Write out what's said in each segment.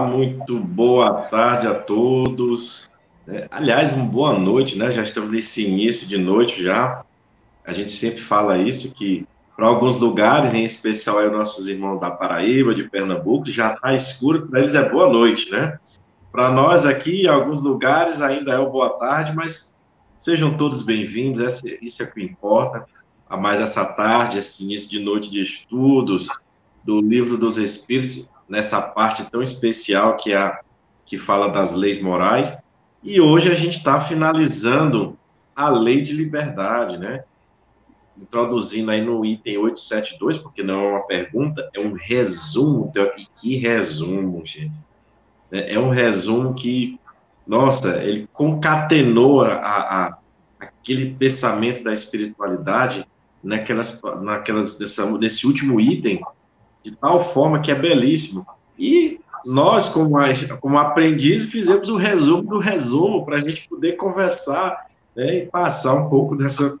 Muito boa tarde a todos. É, aliás, uma boa noite, né? Já estamos nesse início de noite já. A gente sempre fala isso, que para alguns lugares, em especial aí nossos irmãos da Paraíba, de Pernambuco, já está escuro, para eles é boa noite, né? Para nós aqui, em alguns lugares, ainda é o boa tarde, mas sejam todos bem-vindos, isso é o que importa. A mais essa tarde, esse início de noite de estudos do Livro dos Espíritos, nessa parte tão especial que é a que fala das leis morais. E hoje a gente está finalizando a lei de liberdade, né? Introduzindo aí no item 872, porque não é uma pergunta, é um resumo. E que resumo, gente. É, é um resumo que, nossa, ele concatenou a, a aquele pensamento da espiritualidade naquelas, naquelas dessa, desse último item, de tal forma que é belíssimo. E nós, como, como aprendizes, fizemos o um resumo do resumo para a gente poder conversar né, e passar um pouco dessa,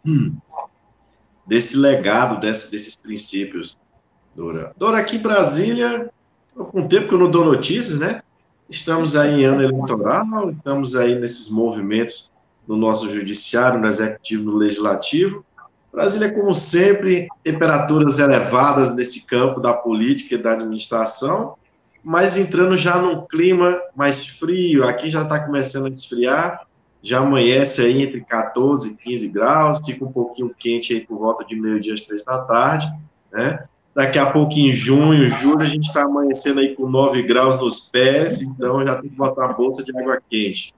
desse legado, desse, desses princípios, Dora. Dora, aqui em Brasília, com tempo que eu não dou notícias, né? Estamos aí em ano eleitoral, estamos aí nesses movimentos no nosso judiciário, no executivo, no legislativo. Brasília, como sempre, temperaturas elevadas nesse campo da política e da administração, mas entrando já num clima mais frio, aqui já está começando a esfriar, já amanhece aí entre 14 e 15 graus, fica um pouquinho quente aí por volta de meio-dia às três da tarde, né? Daqui a pouco, em junho, julho, a gente está amanhecendo aí com 9 graus nos pés, então já tem que botar a bolsa de água quente.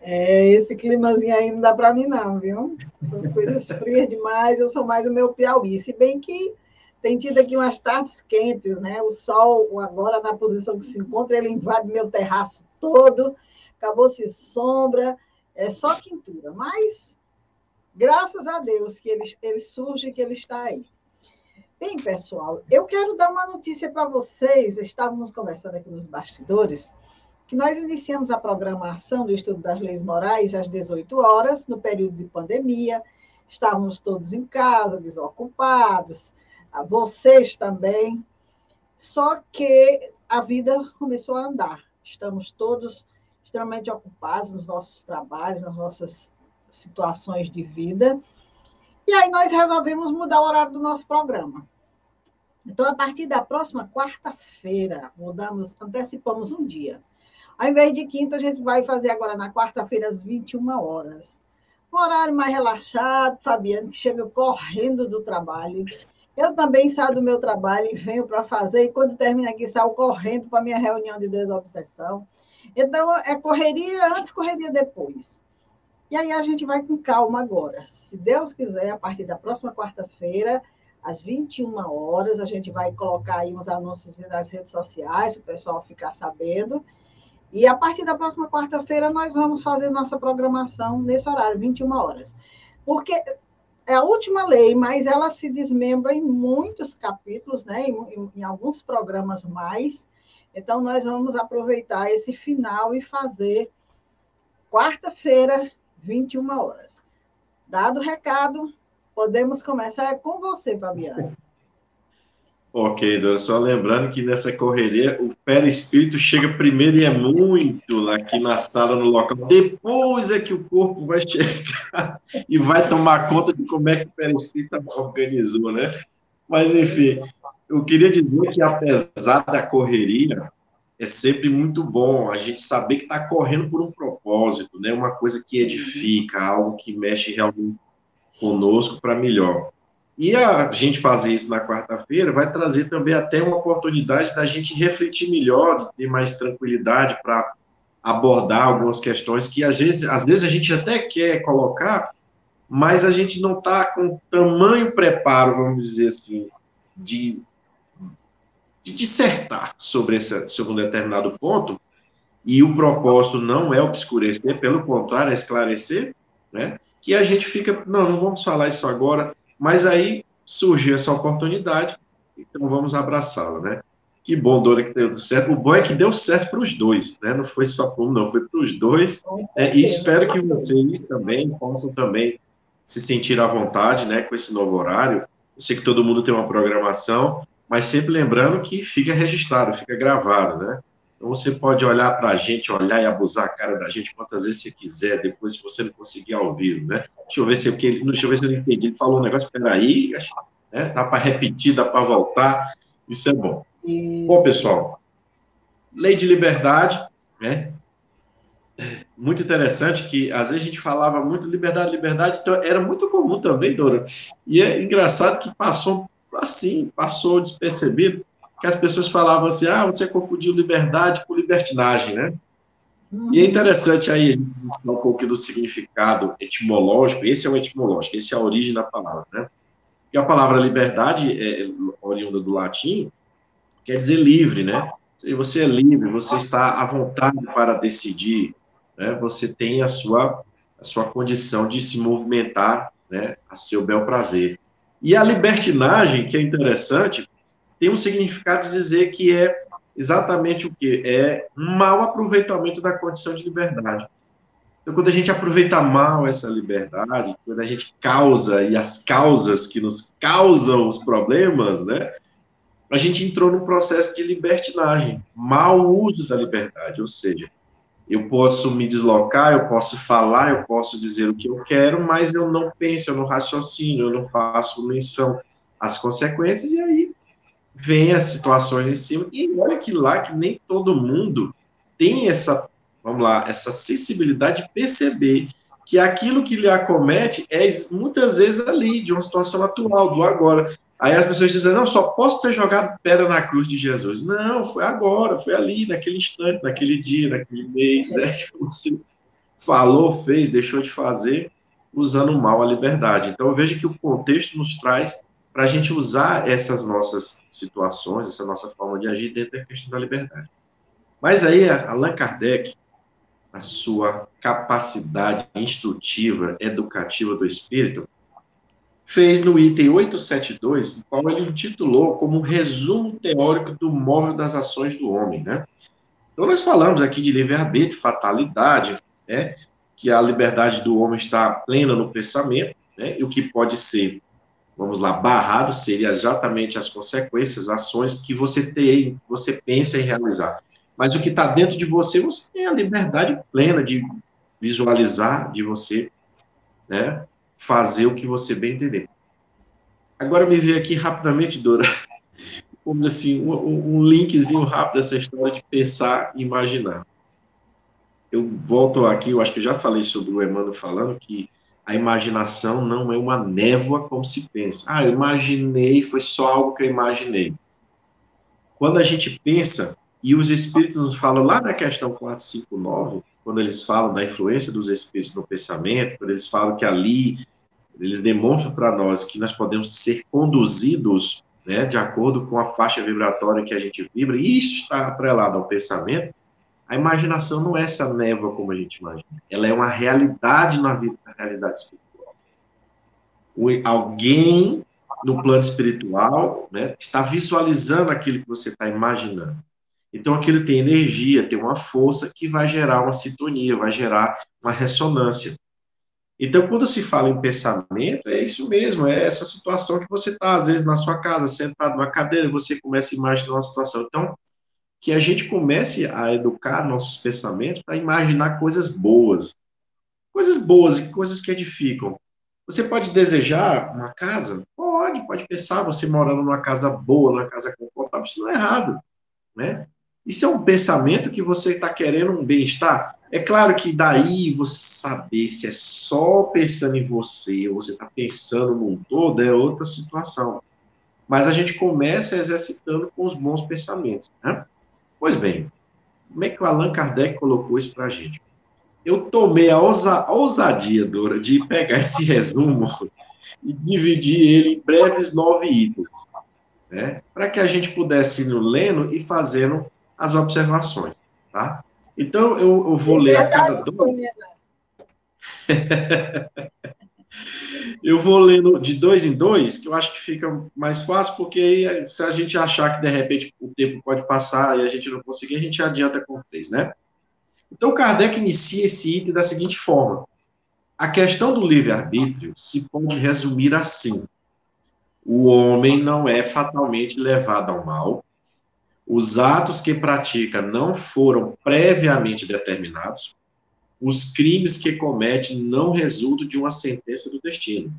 É, esse climazinho aí não dá para mim, não, viu? São coisas frias demais, eu sou mais o meu Piauí. Se bem que tem tido aqui umas tardes quentes, né? O sol, agora na posição que se encontra, ele invade meu terraço todo, acabou-se sombra, é só quintura. Mas, graças a Deus que ele, ele surge que ele está aí. Bem, pessoal, eu quero dar uma notícia para vocês. Estávamos conversando aqui nos bastidores que nós iniciamos a programação do estudo das leis morais às 18 horas, no período de pandemia. Estávamos todos em casa, desocupados, vocês também. Só que a vida começou a andar. Estamos todos extremamente ocupados nos nossos trabalhos, nas nossas situações de vida. E aí nós resolvemos mudar o horário do nosso programa. Então, a partir da próxima quarta-feira, mudamos, antecipamos um dia. Ao invés de quinta, a gente vai fazer agora na quarta-feira, às 21 horas. Um horário mais relaxado, Fabiano, que chega correndo do trabalho. Eu também saio do meu trabalho e venho para fazer, e quando termina aqui, saio correndo para a minha reunião de desobsessão. Então, é correria antes, correria depois. E aí a gente vai com calma agora. Se Deus quiser, a partir da próxima quarta-feira, às 21 horas, a gente vai colocar aí uns anúncios nas redes sociais, o pessoal ficar sabendo. E a partir da próxima quarta-feira, nós vamos fazer nossa programação nesse horário, 21 horas. Porque é a última lei, mas ela se desmembra em muitos capítulos, né? em, em, em alguns programas mais. Então, nós vamos aproveitar esse final e fazer quarta-feira, 21 horas. Dado o recado, podemos começar com você, Fabiana. Ok, Dora, só lembrando que nessa correria o perispírito chega primeiro e é muito aqui na sala, no local. Depois é que o corpo vai chegar e vai tomar conta de como é que o perispírito organizou, né? Mas, enfim, eu queria dizer que apesar da correria, é sempre muito bom a gente saber que está correndo por um propósito, né? Uma coisa que edifica, algo que mexe realmente conosco para melhor. E a gente fazer isso na quarta-feira vai trazer também até uma oportunidade da gente refletir melhor, ter mais tranquilidade para abordar algumas questões que às vezes, às vezes a gente até quer colocar, mas a gente não está com tamanho preparo, vamos dizer assim, de, de dissertar sobre, essa, sobre um determinado ponto, e o propósito não é obscurecer, pelo contrário, é esclarecer, né? que a gente fica, não, não vamos falar isso agora, mas aí surgiu essa oportunidade, então vamos abraçá-la, né? Que bom, Dora, que deu certo. O bom é que deu certo para os dois, né? Não foi só para um, não, foi para os dois. É, e espero que vocês também possam também se sentir à vontade, né, com esse novo horário. Eu sei que todo mundo tem uma programação, mas sempre lembrando que fica registrado, fica gravado, né? Então você pode olhar para a gente, olhar e abusar a cara da gente quantas vezes você quiser, depois se você não conseguir ao vivo, né? Deixa eu ver se, porque, deixa eu ver se eu não entendi. Ele falou um negócio, peraí, né? dá para repetir, dá para voltar, isso é bom. Isso. Bom, pessoal, lei de liberdade, né? Muito interessante que às vezes a gente falava muito liberdade, liberdade, então era muito comum também, Dora. E é engraçado que passou assim, passou despercebido, que as pessoas falavam assim, ah, você confundiu liberdade com libertinagem, né? E é interessante aí a gente ensinar um pouco do significado etimológico, esse é o etimológico, esse é a origem da palavra, né? E a palavra liberdade, é, oriunda do latim, quer dizer livre, né? E você é livre, você está à vontade para decidir, né? Você tem a sua, a sua condição de se movimentar, né? A seu bel prazer. E a libertinagem, que é interessante, tem um significado de dizer que é exatamente o que? É mau aproveitamento da condição de liberdade. Então, quando a gente aproveita mal essa liberdade, quando a gente causa, e as causas que nos causam os problemas, né? A gente entrou num processo de libertinagem, mau uso da liberdade, ou seja, eu posso me deslocar, eu posso falar, eu posso dizer o que eu quero, mas eu não penso, eu não raciocínio, eu não faço menção às consequências, e aí vem as situações em cima. E olha que lá que nem todo mundo tem essa, vamos lá, essa sensibilidade de perceber que aquilo que lhe acomete é muitas vezes ali, de uma situação atual, do agora. Aí as pessoas dizem, não, só posso ter jogado pedra na cruz de Jesus. Não, foi agora, foi ali, naquele instante, naquele dia, naquele mês, né, você falou, fez, deixou de fazer, usando mal a liberdade. Então eu vejo que o contexto nos traz para a gente usar essas nossas situações, essa nossa forma de agir dentro da questão da liberdade. Mas aí, Allan Kardec, a sua capacidade instrutiva, educativa do espírito, fez no item 872, o qual ele intitulou como um resumo teórico do móvel das ações do homem, né? Então, nós falamos aqui de livre-arbítrio, fatalidade, né? Que a liberdade do homem está plena no pensamento, né? E o que pode ser vamos lá, barrado seria exatamente as consequências, ações que você tem, você pensa em realizar. Mas o que está dentro de você, você tem a liberdade plena de visualizar, de você né, fazer o que você bem entender. Agora me veio aqui rapidamente, Dora, como assim, um, um linkzinho rápido dessa história de pensar e imaginar. Eu volto aqui, eu acho que já falei sobre o Emmanuel falando que a imaginação não é uma névoa como se pensa. Ah, eu imaginei, foi só algo que eu imaginei. Quando a gente pensa, e os espíritos nos falam lá na questão 459, quando eles falam da influência dos espíritos no pensamento, quando eles falam que ali eles demonstram para nós que nós podemos ser conduzidos né, de acordo com a faixa vibratória que a gente vibra, e isso está atrelado ao pensamento, a imaginação não é essa névoa como a gente imagina. Ela é uma realidade na vida, realidade espiritual. O, alguém no plano espiritual né, está visualizando aquilo que você está imaginando. Então, aquilo tem energia, tem uma força que vai gerar uma sintonia, vai gerar uma ressonância. Então, quando se fala em pensamento, é isso mesmo, é essa situação que você está, às vezes, na sua casa, sentado numa cadeira, você começa a imaginar uma situação. Então, que a gente comece a educar nossos pensamentos para imaginar coisas boas. Coisas boas e coisas que edificam. Você pode desejar uma casa? Pode, pode pensar você morando numa casa boa, numa casa confortável, isso não é errado, né? Isso é um pensamento que você está querendo um bem-estar. É claro que daí você saber se é só pensando em você ou você está pensando no todo é outra situação. Mas a gente começa exercitando com os bons pensamentos. Né? Pois bem, como é que o Allan Kardec colocou isso para a gente? Eu tomei a, ousa, ousadia, Dora, de pegar esse resumo e dividir ele em breves nove itens, né? para que a gente pudesse ir lendo e fazendo as observações, tá? Então, eu, eu vou ler a cada dois. Eu vou lendo de dois em dois, que eu acho que fica mais fácil, porque aí, se a gente achar que de repente o tempo pode passar e a gente não conseguir, a gente adianta com três, né? Então, Kardec inicia esse item da seguinte forma: a questão do livre-arbítrio se pode resumir assim. O homem não é fatalmente levado ao mal, os atos que pratica não foram previamente determinados, os crimes que comete não resultam de uma sentença do destino.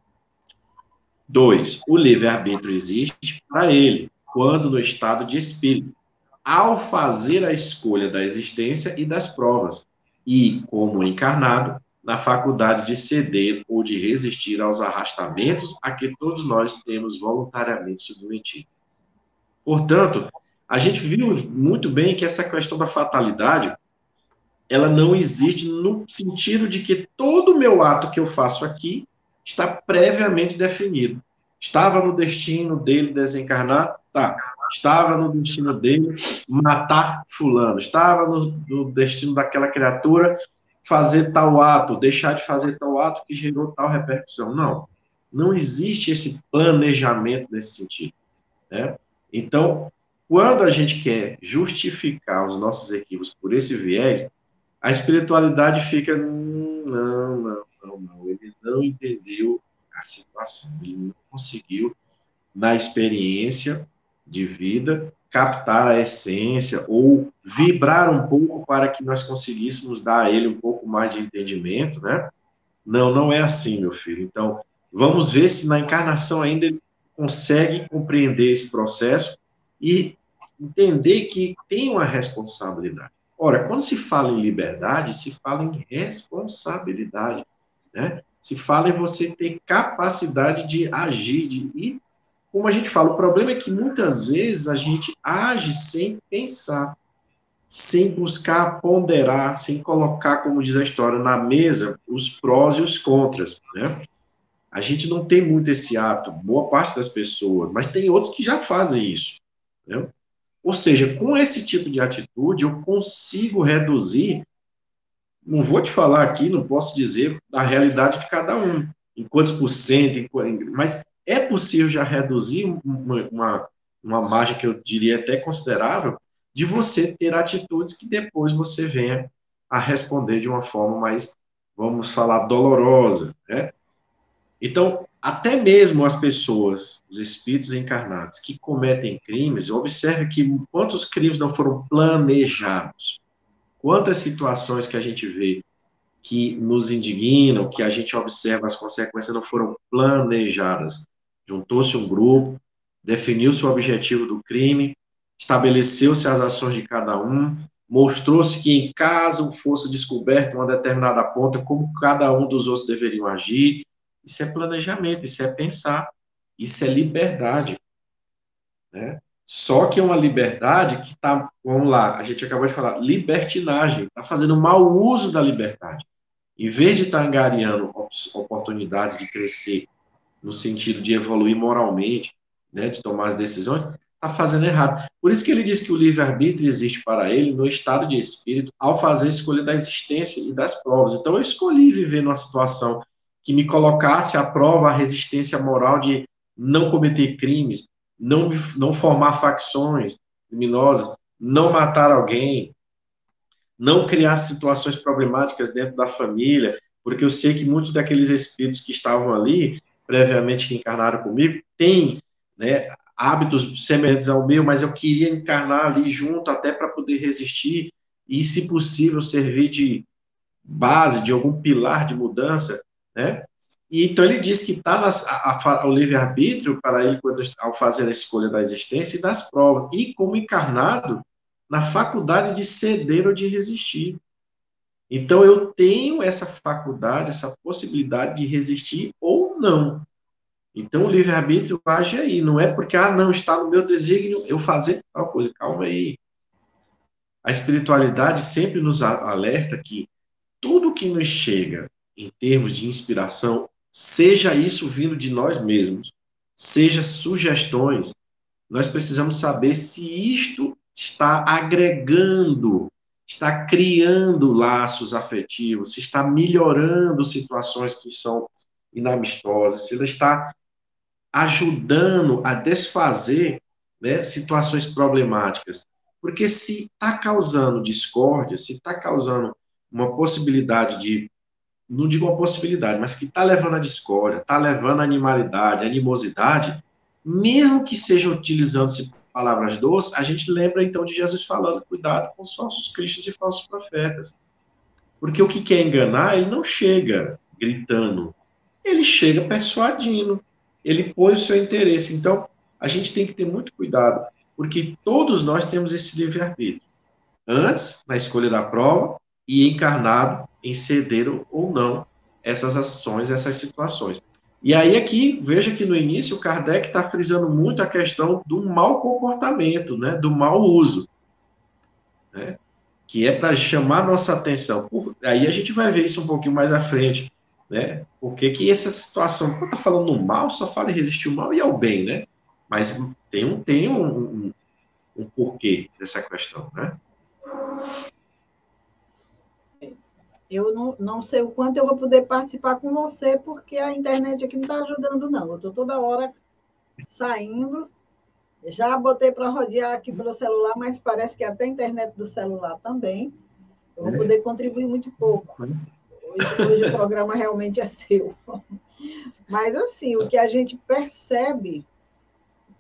Dois, o livre-arbítrio existe para ele, quando no estado de espírito, ao fazer a escolha da existência e das provas, e, como encarnado, na faculdade de ceder ou de resistir aos arrastamentos a que todos nós temos voluntariamente submetido. Portanto, a gente viu muito bem que essa questão da fatalidade, ela não existe no sentido de que todo o meu ato que eu faço aqui está previamente definido. Estava no destino dele desencarnar? Tá. Estava no destino dele matar fulano. Estava no, no destino daquela criatura fazer tal ato, deixar de fazer tal ato que gerou tal repercussão. Não. Não existe esse planejamento nesse sentido. Né? Então, quando a gente quer justificar os nossos equívocos por esse viés, a espiritualidade fica. Hum, não, não, não, não. Ele não entendeu a situação, ele não conseguiu, na experiência de vida, captar a essência ou vibrar um pouco para que nós conseguíssemos dar a ele um pouco mais de entendimento, né? Não, não é assim, meu filho. Então, vamos ver se na encarnação ainda ele consegue compreender esse processo e entender que tem uma responsabilidade. Ora, quando se fala em liberdade, se fala em responsabilidade, né? Se fala em você ter capacidade de agir, de ir como a gente fala, o problema é que muitas vezes a gente age sem pensar, sem buscar ponderar, sem colocar, como diz a história, na mesa os prós e os contras, né? A gente não tem muito esse hábito, boa parte das pessoas, mas tem outros que já fazem isso, né? Ou seja, com esse tipo de atitude, eu consigo reduzir, não vou te falar aqui, não posso dizer a realidade de cada um, em quantos por cento, mas é possível já reduzir uma, uma, uma margem que eu diria até considerável de você ter atitudes que depois você venha a responder de uma forma mais, vamos falar, dolorosa, né? Então, até mesmo as pessoas, os espíritos encarnados que cometem crimes, observe que quantos crimes não foram planejados, quantas situações que a gente vê que nos indignam, que a gente observa as consequências não foram planejadas juntou-se um grupo, definiu-se o objetivo do crime, estabeleceu-se as ações de cada um, mostrou-se que em caso fosse descoberta uma determinada ponta, como cada um dos outros deveriam agir. Isso é planejamento, isso é pensar, isso é liberdade. Né? Só que é uma liberdade que está, vamos lá, a gente acabou de falar, libertinagem, está fazendo mau uso da liberdade. Em vez de estar tá angariando oportunidades de crescer no sentido de evoluir moralmente, né, de tomar as decisões, está fazendo errado. Por isso que ele diz que o livre-arbítrio existe para ele no estado de espírito, ao fazer a escolha da existência e das provas. Então, eu escolhi viver numa situação que me colocasse à prova a resistência moral de não cometer crimes, não, não formar facções criminosas, não matar alguém, não criar situações problemáticas dentro da família, porque eu sei que muitos daqueles espíritos que estavam ali previamente que encarnaram comigo, têm né, hábitos semelhantes ao meu, mas eu queria encarnar ali junto até para poder resistir e, se possível, servir de base, de algum pilar de mudança, né? E, então ele diz que está o livre-arbítrio para ele quando, ao fazer a escolha da existência e das provas, e como encarnado na faculdade de ceder ou de resistir. Então eu tenho essa faculdade, essa possibilidade de resistir ou não. Então o livre-arbítrio age aí, não é porque, ah, não, está no meu desígnio eu fazer tal coisa. Calma aí. A espiritualidade sempre nos alerta que tudo que nos chega em termos de inspiração, seja isso vindo de nós mesmos, seja sugestões, nós precisamos saber se isto está agregando está criando laços afetivos, se está melhorando situações que são inamistosas, se ela está ajudando a desfazer né, situações problemáticas. Porque se está causando discórdia, se está causando uma possibilidade de, não digo uma possibilidade, mas que está levando a discórdia, está levando a animalidade, a animosidade, mesmo que seja utilizando-se palavras doces, a gente lembra então de Jesus falando: cuidado com os falsos cristos e falsos profetas. Porque o que quer enganar, ele não chega gritando, ele chega persuadindo, ele põe o seu interesse. Então, a gente tem que ter muito cuidado, porque todos nós temos esse livre-arbítrio. Antes, na escolha da prova, e encarnado em ceder ou não essas ações, essas situações. E aí aqui, veja que no início o Kardec está frisando muito a questão do mau comportamento, né, do mau uso, né, que é para chamar nossa atenção. Por, aí a gente vai ver isso um pouquinho mais à frente, né, porque que essa situação, quando está falando mal, só fala em resistir ao mal e ao bem, né, mas tem um, tem um, um, um porquê dessa questão, né. Eu não, não sei o quanto eu vou poder participar com você, porque a internet aqui não está ajudando, não. Eu estou toda hora saindo. Já botei para rodear aqui pelo celular, mas parece que até a internet do celular também. Eu vou é. poder contribuir muito pouco. Hoje, hoje o programa realmente é seu. Mas, assim, o que a gente percebe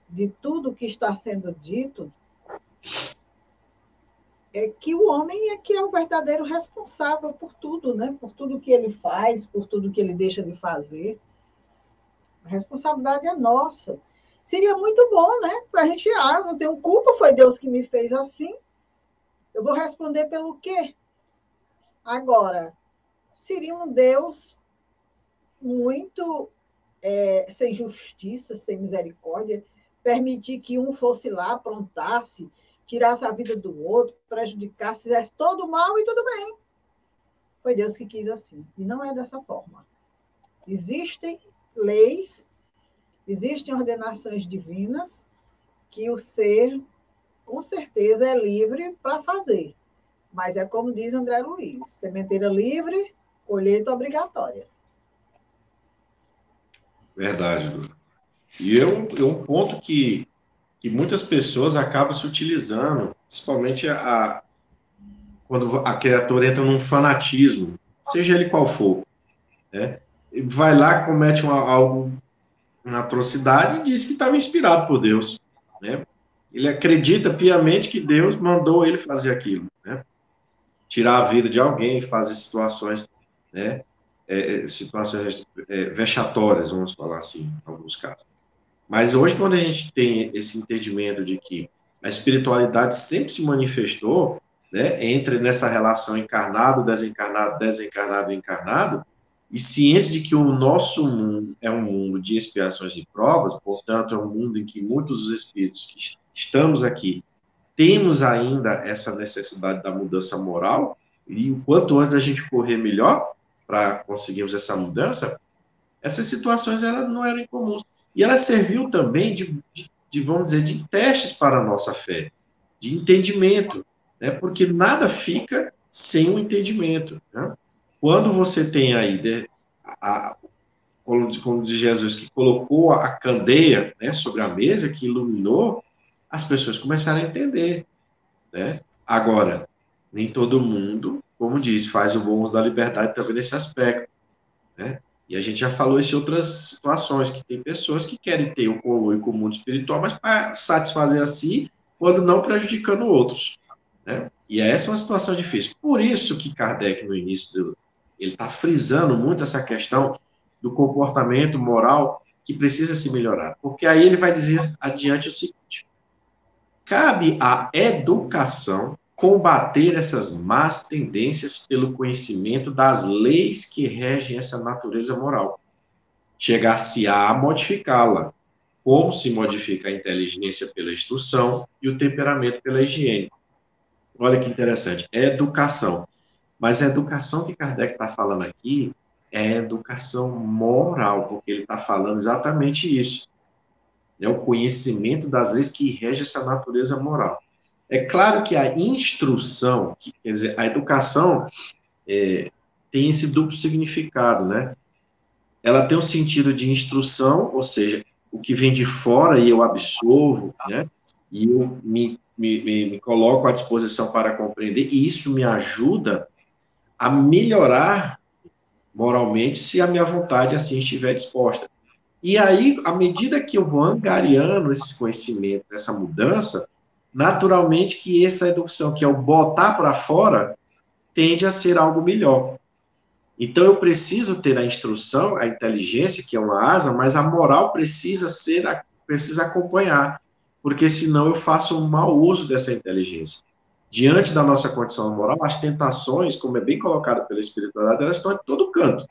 de tudo que está sendo dito é que o homem é que é o verdadeiro responsável por tudo, né? Por tudo que ele faz, por tudo que ele deixa de fazer. A responsabilidade é nossa. Seria muito bom, né? A gente, ah, não tenho culpa, foi Deus que me fez assim. Eu vou responder pelo quê? Agora, seria um Deus muito é, sem justiça, sem misericórdia, permitir que um fosse lá, aprontasse, tirasse a vida do outro, prejudicasse, fizesse todo mal e tudo bem. Foi Deus que quis assim. E não é dessa forma. Existem leis, existem ordenações divinas que o ser, com certeza, é livre para fazer. Mas é como diz André Luiz: sementeira livre, colheita obrigatória. Verdade, Lu. E é um, é um ponto que que muitas pessoas acabam se utilizando, principalmente a, quando a criatura entra num fanatismo, seja ele qual for, né? vai lá, comete uma, algo, uma atrocidade e diz que estava inspirado por Deus, né? Ele acredita piamente que Deus mandou ele fazer aquilo, né? Tirar a vida de alguém, fazer situações, né? É, é situações é, vexatórias, vamos falar assim, em alguns casos. Mas hoje, quando a gente tem esse entendimento de que a espiritualidade sempre se manifestou, né, entre nessa relação encarnado, desencarnado, desencarnado, encarnado, e ciente de que o nosso mundo é um mundo de expiações e provas, portanto, é um mundo em que muitos dos espíritos que estamos aqui temos ainda essa necessidade da mudança moral, e o quanto antes a gente correr melhor para conseguirmos essa mudança, essas situações eram, não eram incomuns. E ela serviu também de, de, de, vamos dizer, de testes para a nossa fé, de entendimento, né? porque nada fica sem o um entendimento. Né? Quando você tem aí, né, a, como diz Jesus, que colocou a candeia né, sobre a mesa, que iluminou, as pessoas começaram a entender. Né? Agora, nem todo mundo, como diz, faz o bom uso da liberdade também nesse aspecto. Né? E a gente já falou isso em outras situações, que tem pessoas que querem ter o conluio com o mundo espiritual, mas para satisfazer a si, quando não prejudicando outros. Né? E essa é uma situação difícil. Por isso que Kardec, no início, ele está frisando muito essa questão do comportamento moral que precisa se melhorar. Porque aí ele vai dizer adiante o seguinte: cabe à educação combater essas más tendências pelo conhecimento das leis que regem essa natureza moral. Chegar-se-á a modificá-la, como se modifica a inteligência pela instrução e o temperamento pela higiene. Olha que interessante, é educação. Mas a educação que Kardec está falando aqui é educação moral, porque ele está falando exatamente isso. É o conhecimento das leis que regem essa natureza moral. É claro que a instrução, quer dizer, a educação é, tem esse duplo significado, né? Ela tem o um sentido de instrução, ou seja, o que vem de fora e eu absorvo, né? E eu me, me, me, coloco à disposição para compreender, e isso me ajuda a melhorar moralmente se a minha vontade assim estiver disposta. E aí, à medida que eu vou angariando esse conhecimento, essa mudança, naturalmente que essa educação, que é o botar para fora, tende a ser algo melhor. Então, eu preciso ter a instrução, a inteligência, que é uma asa, mas a moral precisa ser, precisa acompanhar, porque senão eu faço um mau uso dessa inteligência. Diante da nossa condição moral, as tentações, como é bem colocado pela espiritualidade, elas estão em todo canto.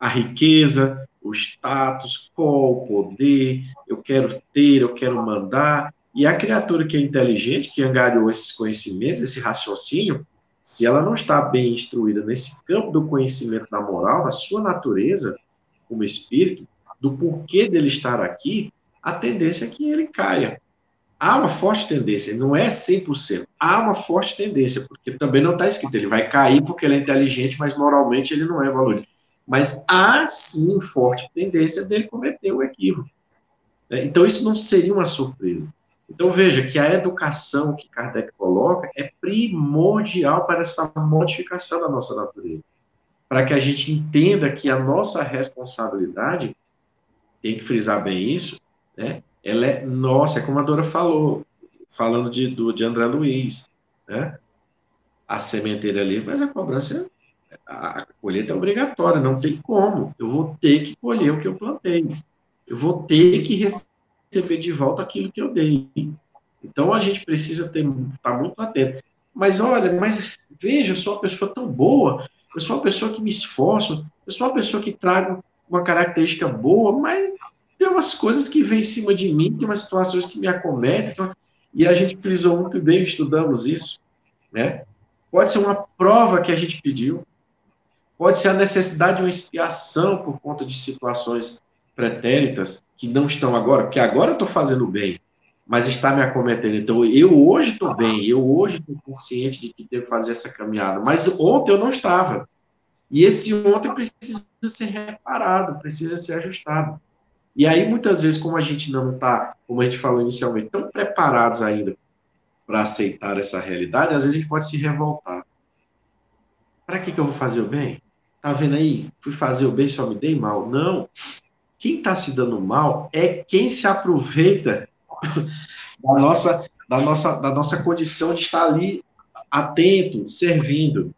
A riqueza, o status quo, o poder, eu quero ter, eu quero mandar. E a criatura que é inteligente, que angariou esses conhecimentos, esse raciocínio, se ela não está bem instruída nesse campo do conhecimento da moral, da sua natureza, como espírito, do porquê dele estar aqui, a tendência é que ele caia. Há uma forte tendência, não é 100%, há uma forte tendência, porque também não está escrito, ele vai cair porque ele é inteligente, mas moralmente ele não é valoroso. Mas há sim forte tendência dele cometer o equívoco. Né? Então, isso não seria uma surpresa. Então, veja que a educação que Kardec coloca é primordial para essa modificação da nossa natureza. Para que a gente entenda que a nossa responsabilidade, tem que frisar bem isso, né? ela é nossa, é como a Dora falou, falando de, do, de André Luiz, né? a sementeira ali, mas a cobrança a colheita é obrigatória, não tem como. Eu vou ter que colher o que eu plantei. Eu vou ter que receber de volta aquilo que eu dei. Então a gente precisa ter, estar tá muito atento. Mas olha, mas veja, eu sou uma pessoa tão boa, eu sou uma pessoa que me esforço, eu sou uma pessoa que trago uma característica boa, mas tem umas coisas que vêm em cima de mim, tem umas situações que me acometem, e a gente frisou muito bem, estudamos isso, né? Pode ser uma prova que a gente pediu, Pode ser a necessidade de uma expiação por conta de situações pretéritas que não estão agora, porque agora eu estou fazendo bem, mas está me acometendo. Então, eu hoje estou bem, eu hoje estou consciente de que devo fazer essa caminhada, mas ontem eu não estava. E esse ontem precisa ser reparado, precisa ser ajustado. E aí, muitas vezes, como a gente não está, como a gente falou inicialmente, tão preparados ainda para aceitar essa realidade, às vezes a gente pode se revoltar. Para que, que eu vou fazer o bem? Tá vendo aí? Fui fazer o bem, só me dei mal. Não. Quem está se dando mal é quem se aproveita da nossa, da nossa, da nossa condição de estar ali atento, servindo.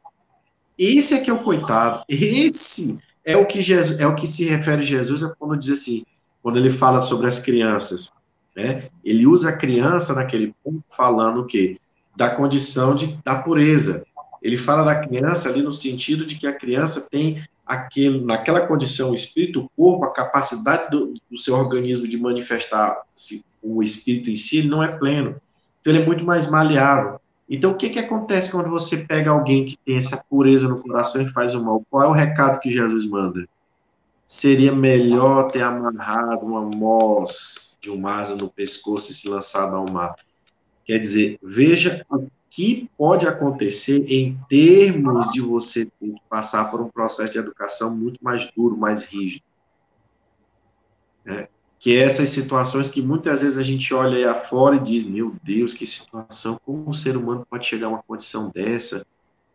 Esse é que é o coitado. Esse é o que Jesus, é o que se refere Jesus quando diz assim, quando ele fala sobre as crianças, né? Ele usa a criança naquele ponto falando o quê? Da condição de da pureza. Ele fala da criança ali no sentido de que a criança tem naquela condição, o espírito, o corpo, a capacidade do, do seu organismo de manifestar o espírito em si, não é pleno. Então, ele é muito mais maleável. Então, o que, que acontece quando você pega alguém que tem essa pureza no coração e faz o mal? Qual é o recado que Jesus manda? Seria melhor ter amarrado uma moz de um asa no pescoço e se lançado ao mar. Quer dizer, veja que pode acontecer em termos de você ter que passar por um processo de educação muito mais duro, mais rígido. É, que é essas situações que muitas vezes a gente olha aí afora e diz, meu Deus, que situação, como o ser humano pode chegar a uma condição dessa?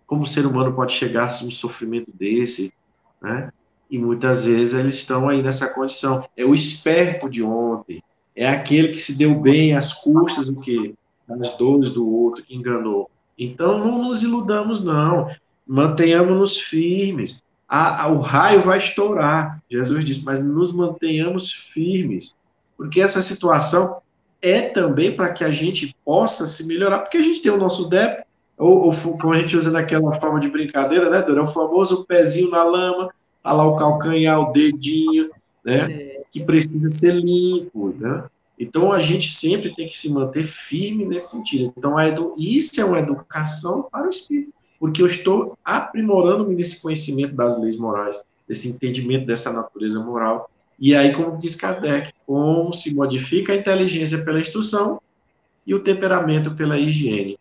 Como o ser humano pode chegar a um sofrimento desse? Né? E muitas vezes eles estão aí nessa condição. É o esperto de ontem, é aquele que se deu bem às custas do que as dores do outro que enganou. Então, não nos iludamos, não. Mantenhamos-nos firmes. A, a, o raio vai estourar, Jesus disse, mas nos mantenhamos firmes. Porque essa situação é também para que a gente possa se melhorar, porque a gente tem o nosso débito, ou, ou como a gente usa naquela forma de brincadeira, né, Dora? É o famoso pezinho na lama, tá lá o calcanhar, o dedinho, né? É. Que precisa ser limpo, né? Então, a gente sempre tem que se manter firme nesse sentido. Então, isso é uma educação para o espírito, porque eu estou aprimorando-me nesse conhecimento das leis morais, desse entendimento dessa natureza moral. E aí, como diz Kardec, como se modifica a inteligência pela instrução e o temperamento pela higiene.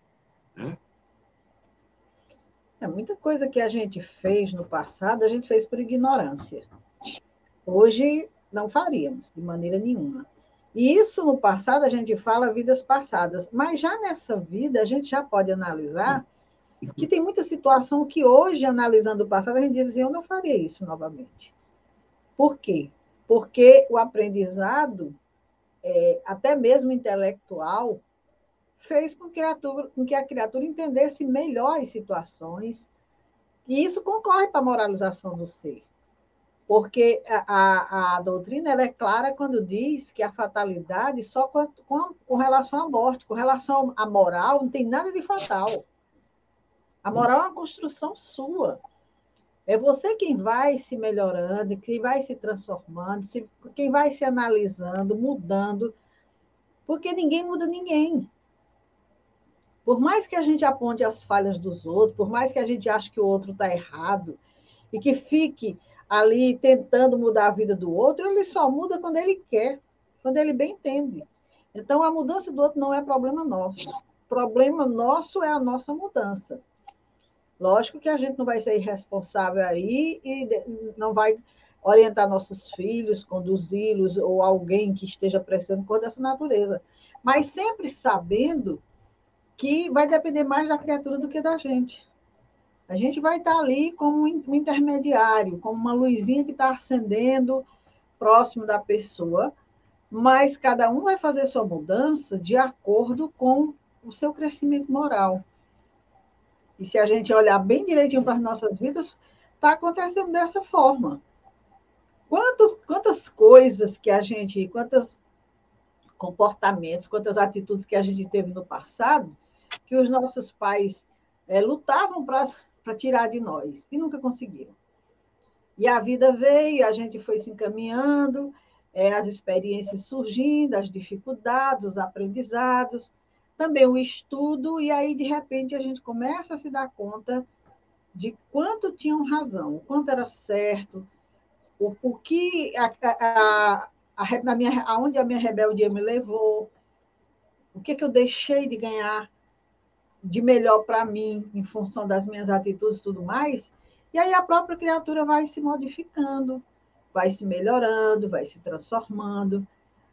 Né? É, muita coisa que a gente fez no passado, a gente fez por ignorância. Hoje, não faríamos, de maneira nenhuma. E isso no passado a gente fala vidas passadas, mas já nessa vida a gente já pode analisar que tem muita situação que hoje, analisando o passado, a gente diz assim, eu não faria isso novamente. Por quê? Porque o aprendizado, é, até mesmo intelectual, fez com que, criatura, com que a criatura entendesse melhor as situações, e isso concorre para a moralização do ser. Porque a, a, a doutrina é clara quando diz que a fatalidade só com, com, com relação à morte, com relação à moral, não tem nada de fatal. A moral é uma construção sua. É você quem vai se melhorando, quem vai se transformando, quem vai se analisando, mudando, porque ninguém muda ninguém. Por mais que a gente aponte as falhas dos outros, por mais que a gente ache que o outro está errado e que fique ali tentando mudar a vida do outro, ele só muda quando ele quer, quando ele bem entende. Então, a mudança do outro não é problema nosso. Problema nosso é a nossa mudança. Lógico que a gente não vai ser irresponsável aí e não vai orientar nossos filhos, conduzi-los ou alguém que esteja precisando por dessa natureza. Mas sempre sabendo que vai depender mais da criatura do que da gente. A gente vai estar ali como um intermediário, como uma luzinha que está acendendo próximo da pessoa, mas cada um vai fazer sua mudança de acordo com o seu crescimento moral. E se a gente olhar bem direitinho para as nossas vidas, está acontecendo dessa forma. Quantos, quantas coisas que a gente, quantos comportamentos, quantas atitudes que a gente teve no passado, que os nossos pais é, lutavam para tirar de nós e nunca conseguiram. E a vida veio, a gente foi se encaminhando, é, as experiências surgindo, as dificuldades, os aprendizados, também o estudo, e aí, de repente, a gente começa a se dar conta de quanto tinham razão, o quanto era certo, o, o que a, a, a, a minha, aonde a minha rebeldia me levou, o que, que eu deixei de ganhar de melhor para mim em função das minhas atitudes e tudo mais, e aí a própria criatura vai se modificando, vai se melhorando, vai se transformando.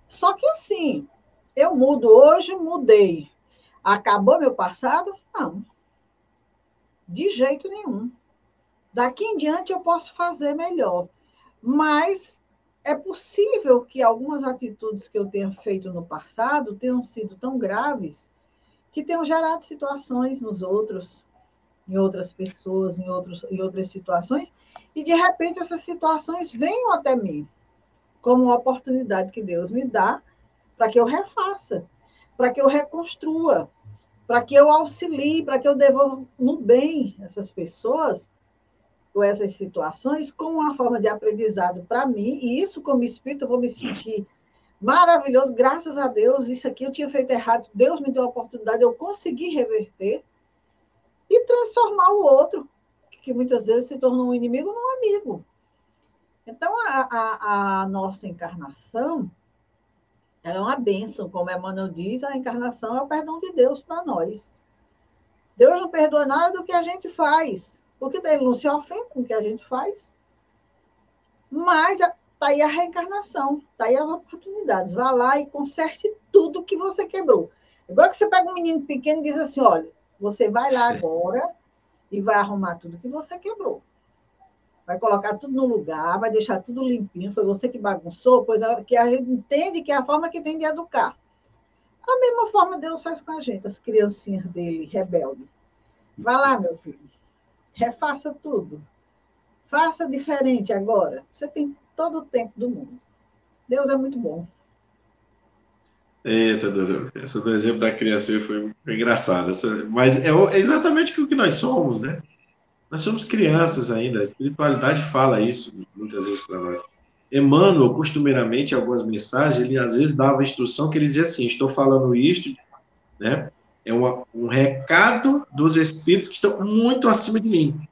Só que assim, eu mudo hoje, mudei. Acabou meu passado? Não. De jeito nenhum. Daqui em diante eu posso fazer melhor. Mas é possível que algumas atitudes que eu tenha feito no passado tenham sido tão graves que tenham gerado situações nos outros, em outras pessoas, em, outros, em outras situações, e de repente essas situações venham até mim, como uma oportunidade que Deus me dá para que eu refaça, para que eu reconstrua, para que eu auxilie, para que eu devolva no bem essas pessoas ou essas situações como uma forma de aprendizado para mim, e isso, como espírito, eu vou me sentir maravilhoso, graças a Deus, isso aqui eu tinha feito errado, Deus me deu a oportunidade, eu consegui reverter e transformar o outro, que muitas vezes se tornou um inimigo, num amigo. Então, a, a, a nossa encarnação, é uma bênção, como Emmanuel diz, a encarnação é o perdão de Deus para nós. Deus não perdoa nada do que a gente faz, porque ele não se ofende com o que a gente faz. Mas está aí a reencarnação, está aí as oportunidades. Vá lá e conserte tudo que você quebrou. Igual que você pega um menino pequeno e diz assim: olha, você vai lá agora e vai arrumar tudo que você quebrou vai colocar tudo no lugar, vai deixar tudo limpinho, foi você que bagunçou, pois é que a gente entende que é a forma que tem de educar. A mesma forma Deus faz com a gente, as criancinhas dele, rebeldes. Vai lá, meu filho, refaça tudo. Faça diferente agora. Você tem todo o tempo do mundo. Deus é muito bom. Eita, essa do exemplo da criança foi engraçada. Mas é, é exatamente o que nós somos, né? Nós somos crianças ainda, a espiritualidade fala isso muitas vezes para nós. Emmanuel, costumeiramente, algumas mensagens, ele às vezes dava instrução que ele dizia assim: estou falando isto, né? É uma, um recado dos espíritos que estão muito acima de mim.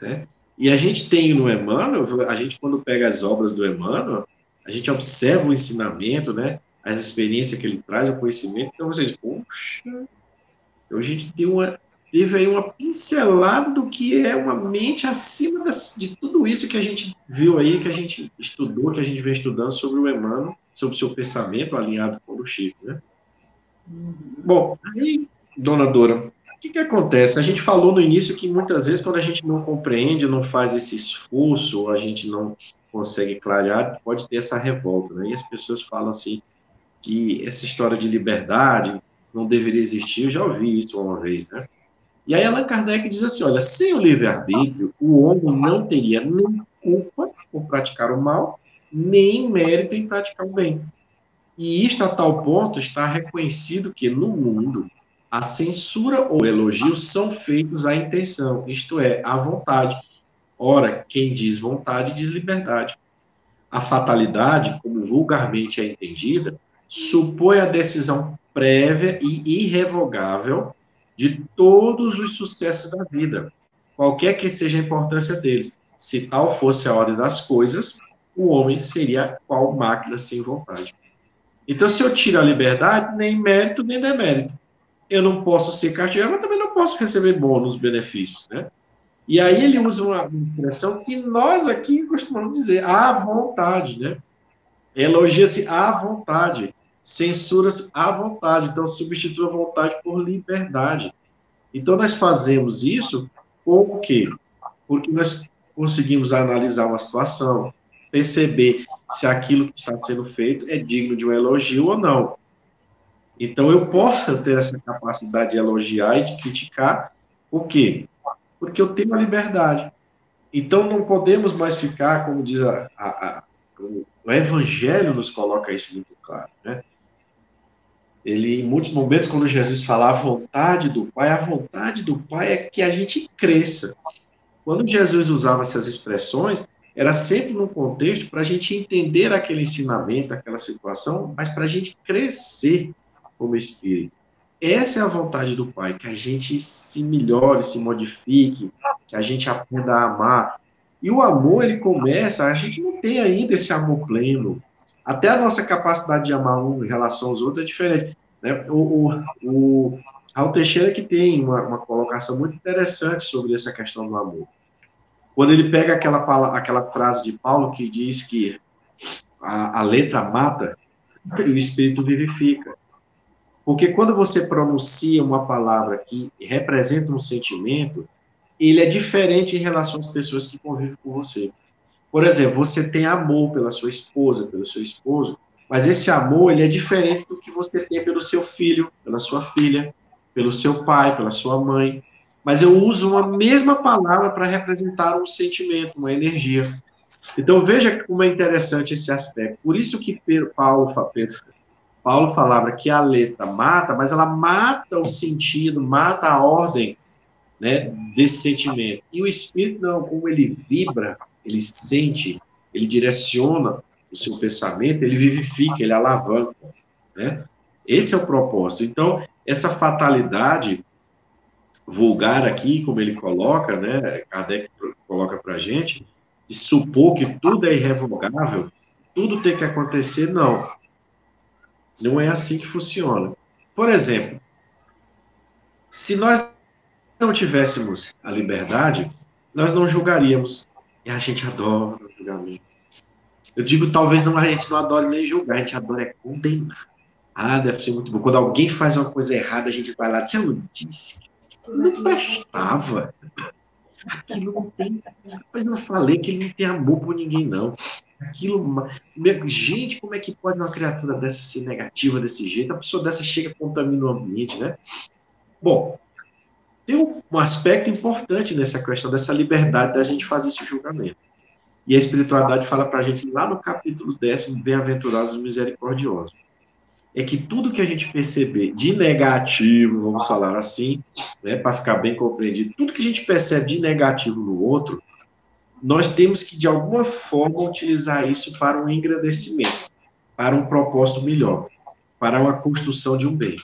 Né? E a gente tem no Emmanuel, a gente quando pega as obras do Emmanuel, a gente observa o ensinamento, né? As experiências que ele traz, o conhecimento. Então vocês, poxa, então a gente tem uma teve aí uma pincelada do que é uma mente acima das, de tudo isso que a gente viu aí, que a gente estudou, que a gente vem estudando sobre o Emmanuel, sobre o seu pensamento alinhado com o Chico, né? Uhum. Bom, aí, dona Dora, o que, que acontece? A gente falou no início que muitas vezes quando a gente não compreende, não faz esse esforço, a gente não consegue clarear, pode ter essa revolta, né? E as pessoas falam assim que essa história de liberdade não deveria existir. Eu já ouvi isso uma vez, né? E aí Allan Kardec diz assim, olha, sem o livre-arbítrio, o homem não teria nem culpa por praticar o mal, nem mérito em praticar o bem. E isto a tal ponto está reconhecido que no mundo a censura ou elogio são feitos à intenção, isto é, à vontade. Ora, quem diz vontade diz liberdade. A fatalidade, como vulgarmente é entendida, supõe a decisão prévia e irrevogável de todos os sucessos da vida, qualquer que seja a importância deles. Se tal fosse a ordem das coisas, o homem seria qual máquina sem vontade. Então, se eu tiro a liberdade, nem mérito, nem demérito eu não posso ser castigado, mas também não posso receber bônus, benefícios, né? E aí ele usa uma, expressão que nós aqui costumamos dizer, à vontade, né? Elogia-se à vontade, censura-se à vontade, então substitui a vontade por liberdade. Então nós fazemos isso o quê? Porque nós conseguimos analisar uma situação, perceber se aquilo que está sendo feito é digno de um elogio ou não. Então, eu posso ter essa capacidade de elogiar e de criticar, por quê? Porque eu tenho a liberdade. Então, não podemos mais ficar, como diz a, a, a o Evangelho nos coloca isso muito claro, né? Ele, em muitos momentos, quando Jesus fala a vontade do Pai, a vontade do Pai é que a gente cresça. Quando Jesus usava essas expressões, era sempre num contexto para a gente entender aquele ensinamento, aquela situação, mas para a gente crescer como espírito. Essa é a vontade do Pai, que a gente se melhore, se modifique, que a gente aprenda a amar. E o amor, ele começa, a gente não tem ainda esse amor pleno. Até a nossa capacidade de amar um em relação aos outros é diferente. Né? O, o, o Raul Teixeira que tem uma, uma colocação muito interessante sobre essa questão do amor. Quando ele pega aquela, aquela frase de Paulo que diz que a, a letra mata e o espírito vivifica. Porque quando você pronuncia uma palavra que representa um sentimento, ele é diferente em relação às pessoas que convivem com você. Por exemplo, você tem amor pela sua esposa, pelo seu esposo, mas esse amor ele é diferente do que você tem pelo seu filho, pela sua filha, pelo seu pai, pela sua mãe. Mas eu uso uma mesma palavra para representar um sentimento, uma energia. Então veja como é interessante esse aspecto. Por isso que Paulo, Pedro, Paulo falava que a letra mata, mas ela mata o sentido, mata a ordem né, desse sentimento. E o espírito, não, como ele vibra, ele sente, ele direciona o seu pensamento, ele vivifica, ele alavanca. Né? Esse é o propósito. Então, essa fatalidade vulgar aqui, como ele coloca, né, Kardec coloca para gente, de supor que tudo é irrevogável, tudo tem que acontecer, não. Não é assim que funciona. Por exemplo, se nós não tivéssemos a liberdade, nós não julgaríamos. E a gente adora o julgamento. Eu digo, talvez não, a gente não adore nem julgar, a gente adora é condenar. Ah, deve ser muito bom. Quando alguém faz uma coisa errada, a gente vai lá diz, eu disse não prestava. Aquilo não tem. Eu não falei que ele não tem amor por ninguém, não. Aquilo. Gente, como é que pode uma criatura dessa ser negativa desse jeito? A pessoa dessa chega contamina o ambiente, né? Bom, tem um aspecto importante nessa questão dessa liberdade da gente fazer esse julgamento. E a espiritualidade fala para a gente lá no capítulo décimo, Bem-aventurados e Misericordiosos. É que tudo que a gente perceber de negativo, vamos falar assim, né, para ficar bem compreendido, tudo que a gente percebe de negativo no outro, nós temos que, de alguma forma, utilizar isso para um engrandecimento, para um propósito melhor, para uma construção de um bem.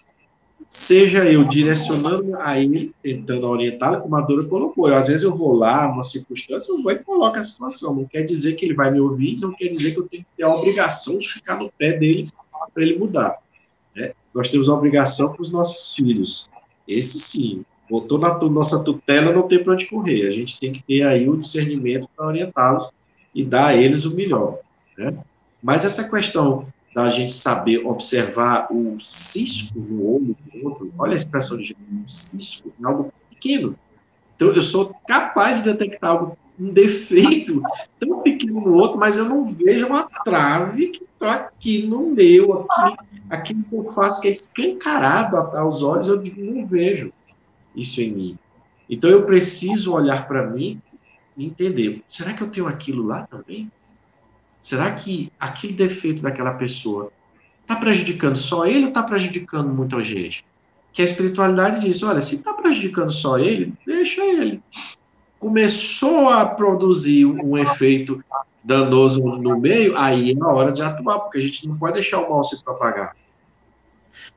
Seja eu direcionando a ele, tentando orientá-lo, como a Dora colocou. Eu, às vezes eu vou lá, uma circunstância, eu vou e coloco a situação. Não quer dizer que ele vai me ouvir, não quer dizer que eu tenho que ter a obrigação de ficar no pé dele para ele mudar. Né? Nós temos a obrigação para os nossos filhos. Esse sim, botou na nossa tutela, não tem para onde correr. A gente tem que ter aí o discernimento para orientá-los e dar a eles o melhor. Né? Mas essa questão da gente saber observar o cisco no olho do outro, olha a expressão de um cisco, algo pequeno. Então, eu sou capaz de detectar algo um defeito tão pequeno no outro, mas eu não vejo uma trave que está aqui no meu, aqui, aquilo que eu faço que é escancarado aos olhos, eu não vejo isso em mim. Então eu preciso olhar para mim e entender: será que eu tenho aquilo lá também? Será que aquele defeito daquela pessoa está prejudicando só ele ou está prejudicando muita gente? Que a espiritualidade diz: olha, se está prejudicando só ele, deixa ele. Começou a produzir um efeito danoso no meio, aí é a hora de atuar, porque a gente não pode deixar o mal se propagar.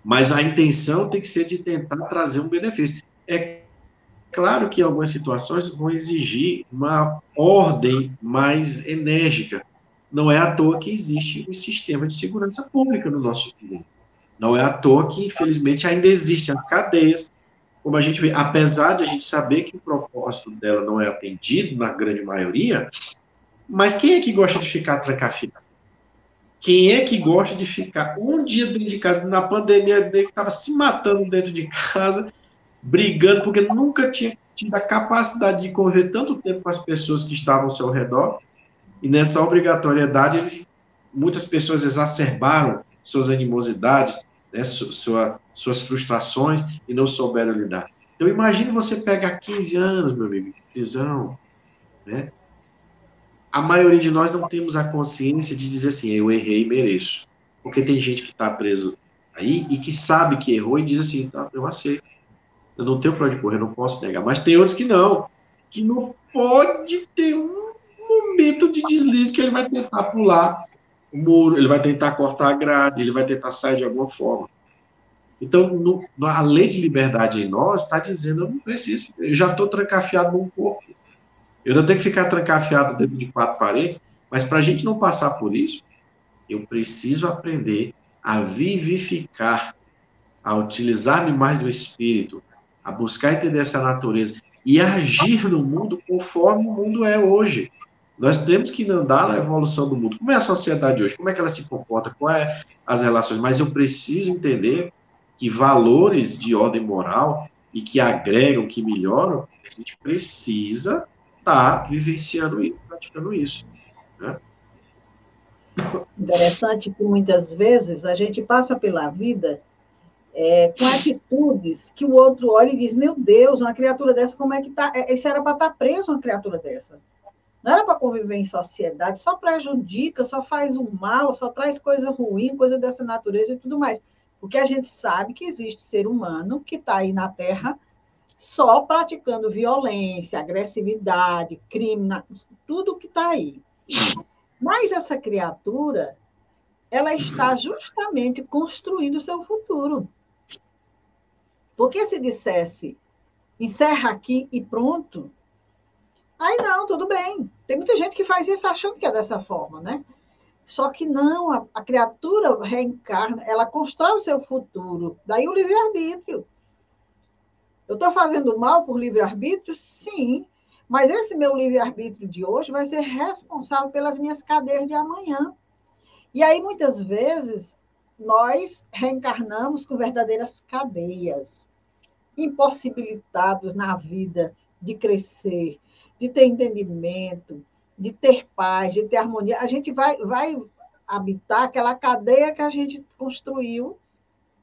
Mas a intenção tem que ser de tentar trazer um benefício. Claro que algumas situações vão exigir uma ordem mais enérgica. Não é à toa que existe um sistema de segurança pública no nosso mundo. Não é à toa que, infelizmente, ainda existem as cadeias, como a gente vê, apesar de a gente saber que o propósito dela não é atendido na grande maioria, mas quem é que gosta de ficar trancafiado? Quem é que gosta de ficar um dia dentro de casa, na pandemia, dele estava se matando dentro de casa, brigando, porque nunca tinha tido a capacidade de conviver tanto tempo com as pessoas que estavam ao seu redor, e nessa obrigatoriedade, eles, muitas pessoas exacerbaram suas animosidades, né, sua, suas frustrações e não souberam lidar. Então, imagine você pegar 15 anos, meu amigo, prisão, né? A maioria de nós não temos a consciência de dizer assim, eu errei e mereço. Porque tem gente que está preso aí e que sabe que errou e diz assim, tá, eu aceito. Eu não tenho para onde correr, não posso negar. Mas tem outros que não, que não pode ter um momento de deslize que ele vai tentar pular o muro, ele vai tentar cortar a grade, ele vai tentar sair de alguma forma. Então, no, a lei de liberdade em nós está dizendo, eu não preciso, eu já estou trancafiado num corpo. Eu não tenho que ficar trancafiado dentro de quatro paredes, mas para a gente não passar por isso, eu preciso aprender a vivificar, a utilizar-me mais do espírito, a buscar entender essa natureza e agir no mundo conforme o mundo é hoje. Nós temos que andar na evolução do mundo. Como é a sociedade hoje? Como é que ela se comporta? Quais é as relações? Mas eu preciso entender que valores de ordem moral e que agregam, que melhoram, a gente precisa estar tá vivenciando isso, praticando isso. Né? Interessante que muitas vezes a gente passa pela vida é, com atitudes que o outro olha e diz: Meu Deus, uma criatura dessa, como é que tá? Esse era para estar tá preso, uma criatura dessa. Não era para conviver em sociedade, só prejudica, só faz o mal, só traz coisa ruim, coisa dessa natureza e tudo mais. Porque a gente sabe que existe ser humano que está aí na Terra só praticando violência, agressividade, crime, tudo que está aí. Mas essa criatura, ela está justamente construindo o seu futuro. Porque se dissesse, encerra aqui e pronto, aí não, tudo bem. Tem muita gente que faz isso achando que é dessa forma, né? Só que não, a, a criatura reencarna, ela constrói o seu futuro. Daí o livre-arbítrio. Eu estou fazendo mal por livre-arbítrio? Sim. Mas esse meu livre-arbítrio de hoje vai ser responsável pelas minhas cadeias de amanhã. E aí, muitas vezes, nós reencarnamos com verdadeiras cadeias, impossibilitados na vida de crescer, de ter entendimento, de ter paz, de ter harmonia. A gente vai, vai habitar aquela cadeia que a gente construiu,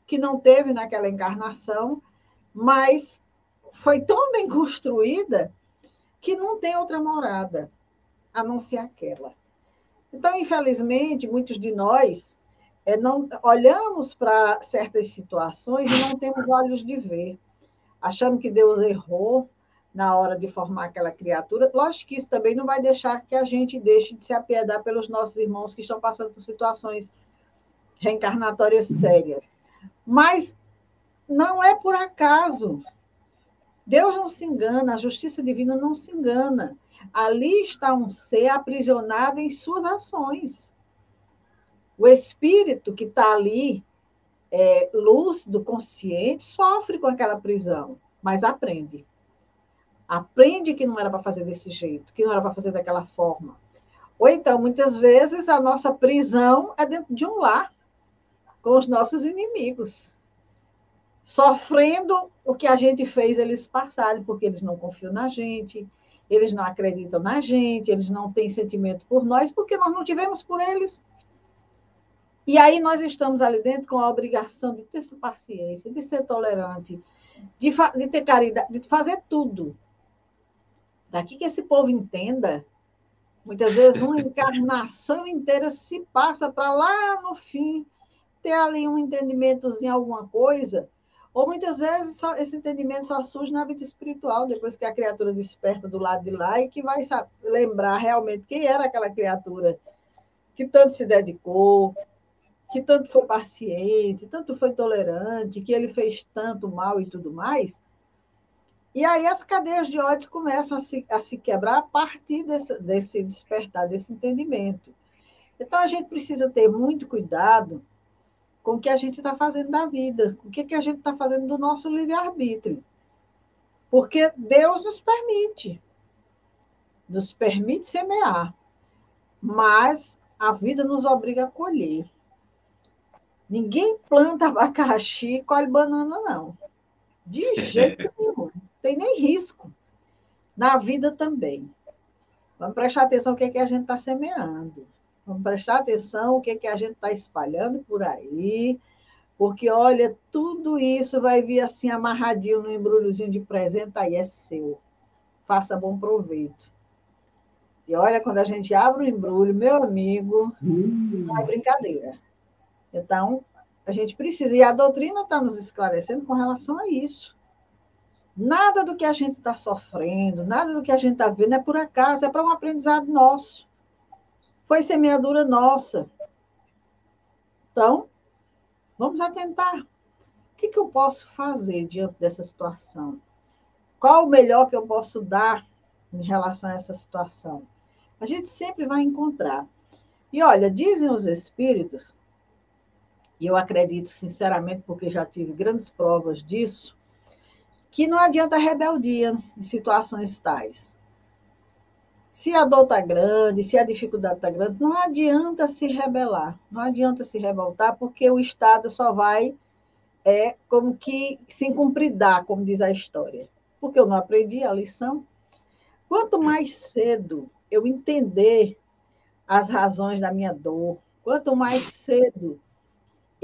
que não teve naquela encarnação, mas foi tão bem construída que não tem outra morada a não ser aquela. Então, infelizmente, muitos de nós é, não olhamos para certas situações e não temos olhos de ver. Achamos que Deus errou, na hora de formar aquela criatura. Lógico que isso também não vai deixar que a gente deixe de se apiedar pelos nossos irmãos que estão passando por situações reencarnatórias sérias. Mas não é por acaso. Deus não se engana, a justiça divina não se engana. Ali está um ser aprisionado em suas ações. O espírito que está ali, é, lúcido, consciente, sofre com aquela prisão, mas aprende. Aprende que não era para fazer desse jeito, que não era para fazer daquela forma. Ou então, muitas vezes, a nossa prisão é dentro de um lar, com os nossos inimigos, sofrendo o que a gente fez eles passarem, porque eles não confiam na gente, eles não acreditam na gente, eles não têm sentimento por nós, porque nós não tivemos por eles. E aí nós estamos ali dentro com a obrigação de ter paciência, de ser tolerante, de, de ter caridade, de fazer tudo. Daqui que esse povo entenda, muitas vezes uma encarnação inteira se passa para lá no fim ter ali um entendimento em alguma coisa, ou muitas vezes só, esse entendimento só surge na vida espiritual, depois que a criatura desperta do lado de lá e que vai saber, lembrar realmente quem era aquela criatura que tanto se dedicou, que tanto foi paciente, tanto foi tolerante, que ele fez tanto mal e tudo mais. E aí as cadeias de ódio começam a se, a se quebrar a partir desse, desse despertar, desse entendimento. Então a gente precisa ter muito cuidado com o que a gente está fazendo da vida, com o que, que a gente está fazendo do nosso livre-arbítrio. Porque Deus nos permite, nos permite semear, mas a vida nos obriga a colher. Ninguém planta abacaxi e colhe banana, não. De jeito nenhum. Tem nem risco. Na vida também. Vamos prestar atenção no que, é que a gente está semeando. Vamos prestar atenção no que, é que a gente está espalhando por aí. Porque, olha, tudo isso vai vir assim amarradinho no embrulhozinho de presente, aí é seu. Faça bom proveito. E olha, quando a gente abre o embrulho, meu amigo, hum. não é brincadeira. Então, a gente precisa, e a doutrina está nos esclarecendo com relação a isso. Nada do que a gente está sofrendo, nada do que a gente está vendo é por acaso, é para um aprendizado nosso. Foi semeadura nossa. Então, vamos atentar. O que, que eu posso fazer diante dessa situação? Qual o melhor que eu posso dar em relação a essa situação? A gente sempre vai encontrar. E olha, dizem os espíritos e eu acredito sinceramente, porque já tive grandes provas disso, que não adianta rebeldia em situações tais. Se a dor está grande, se a dificuldade está grande, não adianta se rebelar, não adianta se revoltar, porque o Estado só vai é como que se incumpridar, como diz a história. Porque eu não aprendi a lição. Quanto mais cedo eu entender as razões da minha dor, quanto mais cedo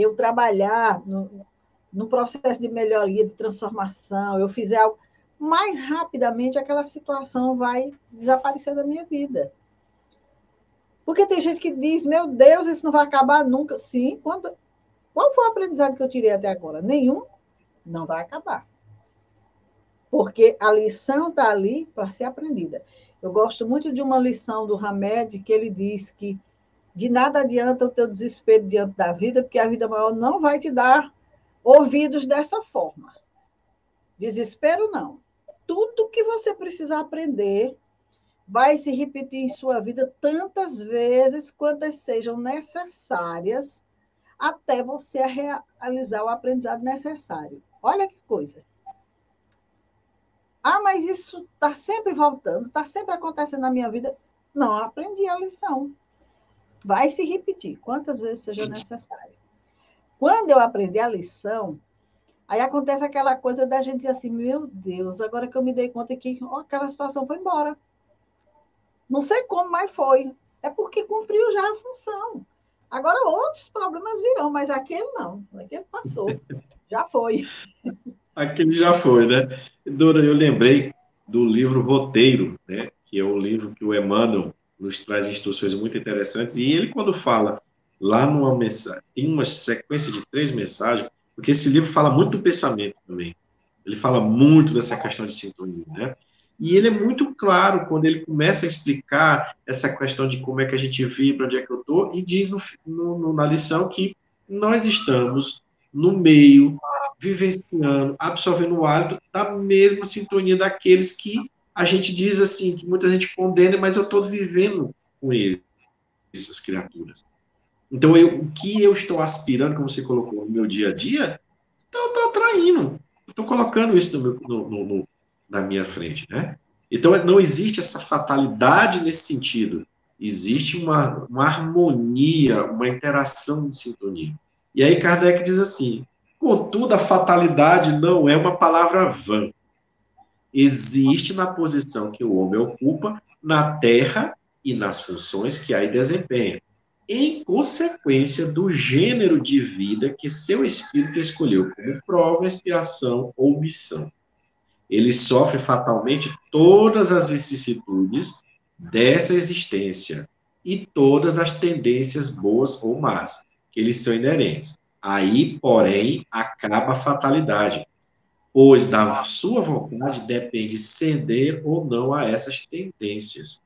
eu trabalhar no, no processo de melhoria, de transformação, eu fizer algo, mais rapidamente aquela situação vai desaparecer da minha vida. Porque tem gente que diz, meu Deus, isso não vai acabar nunca. Sim, quando... qual foi o aprendizado que eu tirei até agora? Nenhum, não vai acabar. Porque a lição está ali para ser aprendida. Eu gosto muito de uma lição do Hamed, que ele diz que de nada adianta o teu desespero diante da vida, porque a vida maior não vai te dar ouvidos dessa forma. Desespero não. Tudo que você precisa aprender vai se repetir em sua vida tantas vezes quantas sejam necessárias até você realizar o aprendizado necessário. Olha que coisa. Ah, mas isso está sempre voltando, está sempre acontecendo na minha vida. Não, aprendi a lição vai se repetir quantas vezes seja necessário. Quando eu aprender a lição, aí acontece aquela coisa da gente dizer assim: meu Deus, agora que eu me dei conta que oh, aquela situação foi embora. Não sei como, mas foi. É porque cumpriu já a função. Agora outros problemas virão, mas aquele não. Aquele passou. Já foi. Aquele já foi, né? Dora, eu lembrei do livro Roteiro, né? Que é o livro que o Emmanuel nos traz instruções muito interessantes. E ele, quando fala lá numa mensagem, uma sequência de três mensagens, porque esse livro fala muito do pensamento também. Ele fala muito dessa questão de sintonia, né? E ele é muito claro quando ele começa a explicar essa questão de como é que a gente vibra, onde é que eu estou, e diz no, no, na lição que nós estamos no meio, vivenciando, absorvendo o hálito da mesma sintonia daqueles que a gente diz assim, que muita gente condena, mas eu estou vivendo com eles, essas criaturas. Então, eu, o que eu estou aspirando, como você colocou, no meu dia a dia, então, eu estou atraindo. Estou colocando isso no meu, no, no, na minha frente, né? Então, não existe essa fatalidade nesse sentido. Existe uma, uma harmonia, uma interação de sintonia. E aí Kardec diz assim, contudo, a fatalidade não é uma palavra vã existe na posição que o homem ocupa na terra e nas funções que aí desempenha, em consequência do gênero de vida que seu espírito escolheu como prova, expiação ou missão. Ele sofre fatalmente todas as vicissitudes dessa existência e todas as tendências boas ou más que lhes são inerentes. Aí, porém, acaba a fatalidade, pois da sua vontade depende ceder ou não a essas tendências.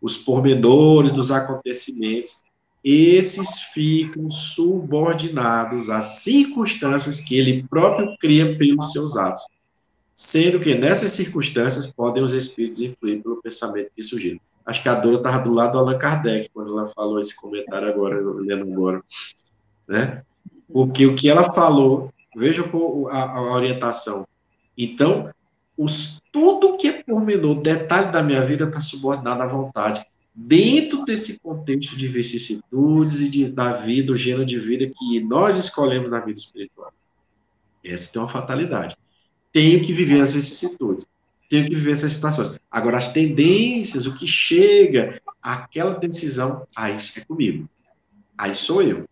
Os pormenores dos acontecimentos, esses ficam subordinados às circunstâncias que ele próprio cria pelos seus atos, sendo que nessas circunstâncias podem os espíritos influir pelo pensamento que surgiram. Acho que a Dora estava do lado do Allan Kardec, quando ela falou esse comentário agora, lendo agora. Né? Porque o que ela falou Veja a, a orientação. Então, os, tudo que é pormenor, detalhe da minha vida está subordinado à vontade. Dentro desse contexto de vicissitudes e de, da vida, o gênero de vida que nós escolhemos na vida espiritual. Essa tem uma fatalidade. Tenho que viver as vicissitudes. Tenho que viver essas situações. Agora, as tendências, o que chega, aquela decisão, aí é comigo. Aí sou eu.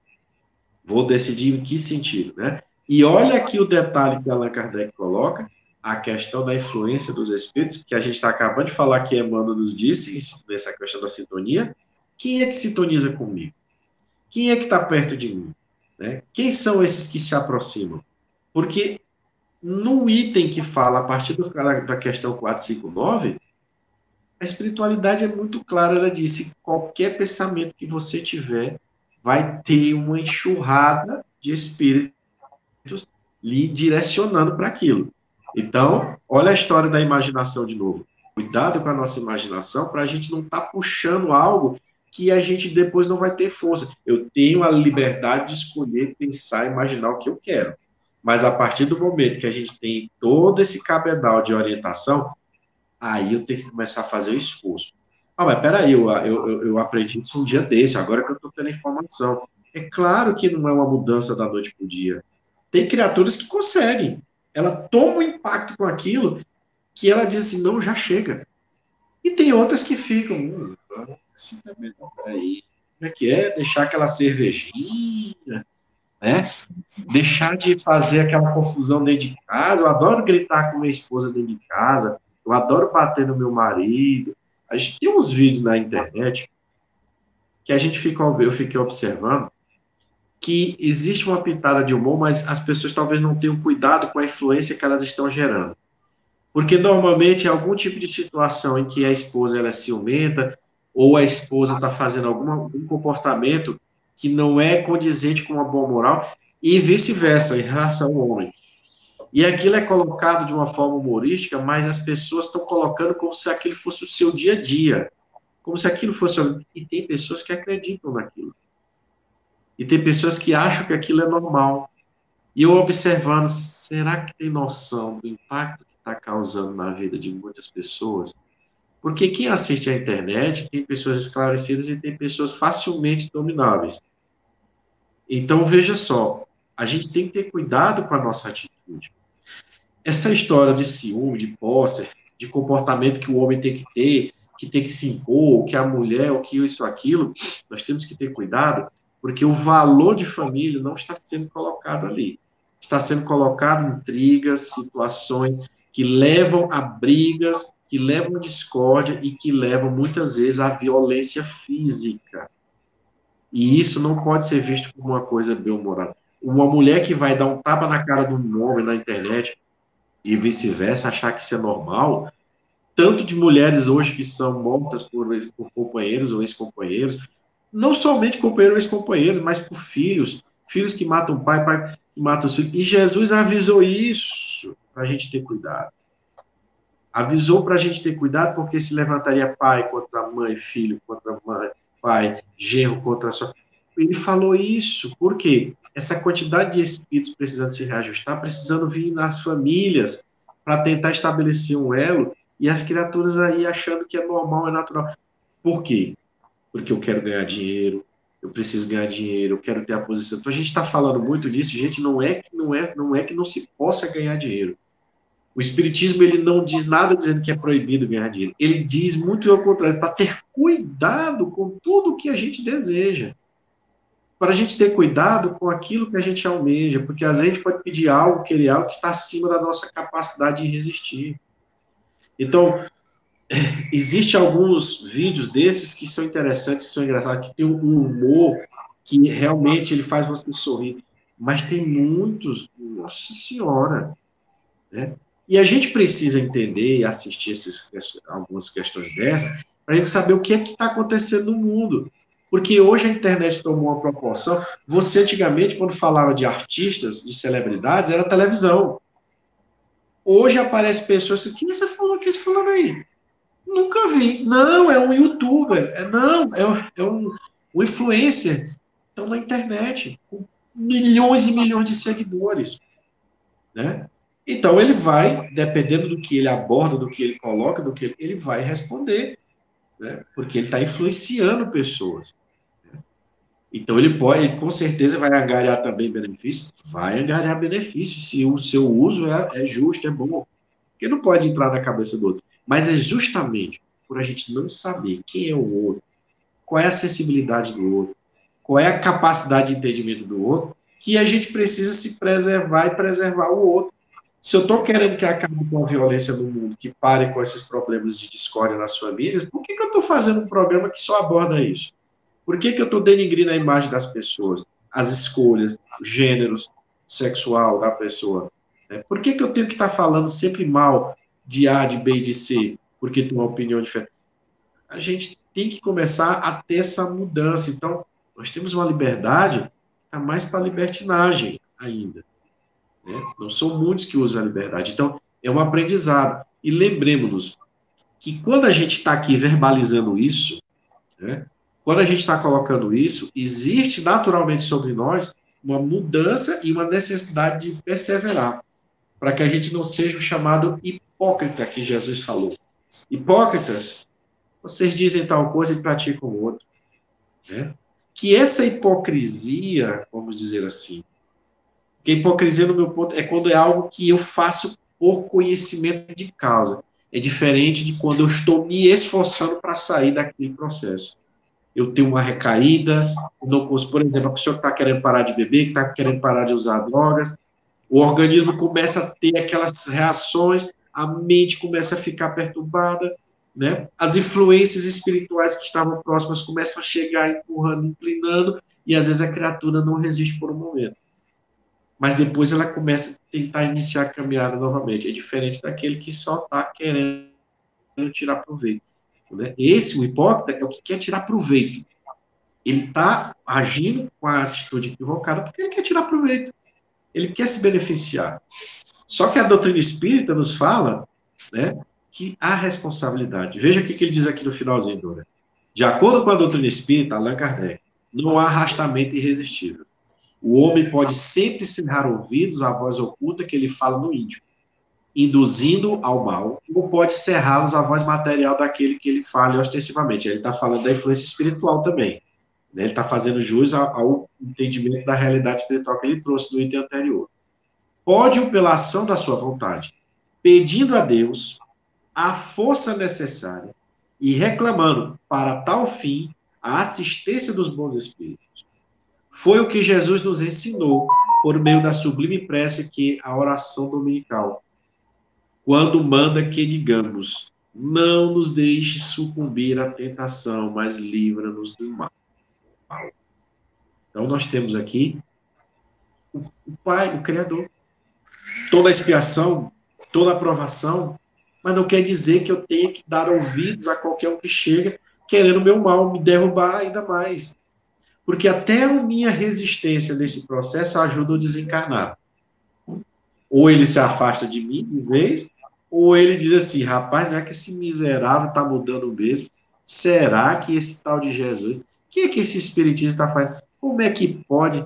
Vou decidir em que sentido, né? E olha aqui o detalhe que Allan Kardec coloca, a questão da influência dos espíritos, que a gente está acabando de falar que Emmanuel nos disse, nessa questão da sintonia. Quem é que sintoniza comigo? Quem é que está perto de mim? Né? Quem são esses que se aproximam? Porque no item que fala a partir do, da questão 459, a espiritualidade é muito clara. Ela disse: qualquer pensamento que você tiver vai ter uma enxurrada de espíritos lhe direcionando para aquilo. Então, olha a história da imaginação de novo. Cuidado com a nossa imaginação para a gente não estar tá puxando algo que a gente depois não vai ter força. Eu tenho a liberdade de escolher, pensar, imaginar o que eu quero. Mas a partir do momento que a gente tem todo esse cabedal de orientação, aí eu tenho que começar a fazer o esforço. Ah, mas peraí, eu, eu, eu aprendi isso um dia desse, agora que eu estou tendo informação. É claro que não é uma mudança da noite para o dia. Tem criaturas que conseguem. Ela toma um impacto com aquilo que ela diz assim, não, já chega. E tem outras que ficam, assim também, não, como é que é? Deixar aquela cervejinha, né? Deixar de fazer aquela confusão dentro de casa. Eu adoro gritar com minha esposa dentro de casa. Eu adoro bater no meu marido. A gente tem uns vídeos na internet que a gente fica, eu fiquei observando que existe uma pitada de humor, mas as pessoas talvez não tenham cuidado com a influência que elas estão gerando. Porque normalmente é algum tipo de situação em que a esposa ela é ciumenta ou a esposa está fazendo algum, algum comportamento que não é condizente com uma boa moral e vice-versa, em relação ao homem. E aquilo é colocado de uma forma humorística, mas as pessoas estão colocando como se aquilo fosse o seu dia a dia, como se aquilo fosse. E tem pessoas que acreditam naquilo. E tem pessoas que acham que aquilo é normal. E eu observando, será que tem noção do impacto que está causando na vida de muitas pessoas? Porque quem assiste à internet tem pessoas esclarecidas e tem pessoas facilmente domináveis. Então, veja só, a gente tem que ter cuidado com a nossa atitude. Essa história de ciúme, de posse, de comportamento que o homem tem que ter, que tem que se impor, que a mulher, o que isso, aquilo, nós temos que ter cuidado, porque o valor de família não está sendo colocado ali. Está sendo colocado intrigas, situações que levam a brigas, que levam a discórdia e que levam muitas vezes à violência física. E isso não pode ser visto como uma coisa bem-humorada. Uma mulher que vai dar um tapa na cara de um homem na internet e vice-versa, achar que isso é normal, tanto de mulheres hoje que são mortas por, por companheiros ou ex-companheiros, não somente companheiro ou ex-companheiro, mas por filhos, filhos que matam pai, pai que mata os filhos. E Jesus avisou isso para a gente ter cuidado. Avisou para a gente ter cuidado, porque se levantaria pai contra mãe, filho contra mãe, pai, genro contra só. Ele falou isso, porque essa quantidade de espíritos precisando se reajustar, precisando vir nas famílias para tentar estabelecer um elo, e as criaturas aí achando que é normal, é natural. Por quê? Porque eu quero ganhar dinheiro, eu preciso ganhar dinheiro, eu quero ter a posição. Então a gente está falando muito nisso, gente, não é que não é, não é que não se possa ganhar dinheiro. O Espiritismo ele não diz nada dizendo que é proibido ganhar dinheiro. Ele diz muito ao contrário, para ter cuidado com tudo que a gente deseja. Para a gente ter cuidado com aquilo que a gente almeja, porque às vezes a gente pode pedir algo, querer algo que está acima da nossa capacidade de resistir. Então, existe alguns vídeos desses que são interessantes, que são engraçados, que tem um humor que realmente ele faz você sorrir. Mas tem muitos, nossa senhora, né? E a gente precisa entender e assistir esses, algumas questões dessas para a gente saber o que é que está acontecendo no mundo. Porque hoje a internet tomou uma proporção. Você, antigamente, quando falava de artistas, de celebridades, era televisão. Hoje aparecem pessoas que. Quem é você falou que você falando aí? Nunca vi. Não, é um youtuber. É, não, é, é um, um influencer. Estão na internet, com milhões e milhões de seguidores. Né? Então ele vai, dependendo do que ele aborda, do que ele coloca, do que ele, ele vai responder, né? porque ele está influenciando pessoas. Né? Então ele pode, ele, com certeza vai angariar também benefícios, vai angariar benefícios se o seu uso é, é justo, é bom, porque não pode entrar na cabeça do outro. Mas é justamente por a gente não saber quem é o outro, qual é a sensibilidade do outro, qual é a capacidade de entendimento do outro, que a gente precisa se preservar e preservar o outro. Se eu estou querendo que acabe com a violência no mundo, que pare com esses problemas de discórdia nas famílias, por que, que eu estou fazendo um programa que só aborda isso? Por que, que eu estou denigrindo a imagem das pessoas, as escolhas, os gêneros sexual da pessoa? Né? Por que, que eu tenho que estar tá falando sempre mal de A, de B e de C, porque tem uma opinião diferente? A gente tem que começar a ter essa mudança. Então, nós temos uma liberdade, tá mais para libertinagem ainda. Né? Não são muitos que usam a liberdade. Então, é um aprendizado. E lembremos-nos que quando a gente está aqui verbalizando isso, né, quando a gente está colocando isso, existe naturalmente sobre nós uma mudança e uma necessidade de perseverar, para que a gente não seja chamado hipócrita que Jesus falou. Hipócritas, vocês dizem tal coisa e praticam outra. Né? Que essa hipocrisia, vamos dizer assim, porque hipocrisia, no meu ponto, é quando é algo que eu faço por conhecimento de causa. É diferente de quando eu estou me esforçando para sair daquele processo. Eu tenho uma recaída, não por exemplo, a pessoa que está querendo parar de beber, que está querendo parar de usar drogas, o organismo começa a ter aquelas reações, a mente começa a ficar perturbada, né? As influências espirituais que estavam próximas começam a chegar empurrando, inclinando, e às vezes a criatura não resiste por um momento mas depois ela começa a tentar iniciar a caminhada novamente. É diferente daquele que só está querendo tirar proveito. Né? Esse, o hipócrita, é o que quer tirar proveito. Ele está agindo com a atitude equivocada porque ele quer tirar proveito. Ele quer se beneficiar. Só que a doutrina espírita nos fala né, que há responsabilidade. Veja o que, ele diz aqui no finalzinho, né? De acordo com a doutrina espírita, Allan Kardec, não há arrastamento irresistível. O homem pode sempre cerrar ouvidos à voz oculta que ele fala no íntimo, induzindo ao mal, ou pode cerrá-los à voz material daquele que ele fala ostensivamente. Ele está falando da influência espiritual também. Né? Ele está fazendo jus ao entendimento da realidade espiritual que ele trouxe no item anterior. Pode-o pela ação da sua vontade, pedindo a Deus a força necessária e reclamando para tal fim a assistência dos bons espíritos foi o que Jesus nos ensinou por meio da sublime prece que é a oração dominical. Quando manda que digamos: Não nos deixe sucumbir à tentação, mas livra-nos do mal. Então nós temos aqui o, Pai, o Criador. Toda expiação, toda aprovação, mas não quer dizer que eu tenha que dar ouvidos a qualquer um que chega querendo meu mal, me derrubar ainda mais. Porque até a minha resistência nesse processo ajuda a desencarnar. Ou ele se afasta de mim de vez, ou ele diz assim, rapaz, não é que esse miserável está mudando mesmo? Será que esse tal de Jesus, o que é que esse espiritismo está fazendo? Como é que pode?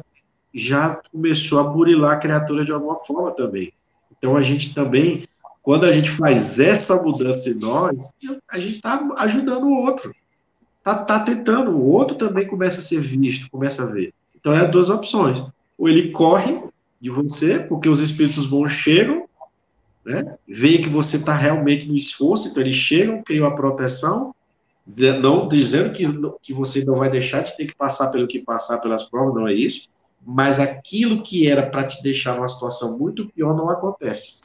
Já começou a burilar a criatura de alguma forma também. Então a gente também, quando a gente faz essa mudança em nós, a gente está ajudando o outro tá, tá tentando, o outro também começa a ser visto, começa a ver. Então é duas opções. Ou ele corre de você, porque os espíritos bons chegam, né? Vê que você está realmente no esforço, então eles chegam, criam a proteção, não dizendo que, que você não vai deixar de ter que passar pelo que passar pelas provas, não é isso, mas aquilo que era para te deixar numa situação muito pior não acontece,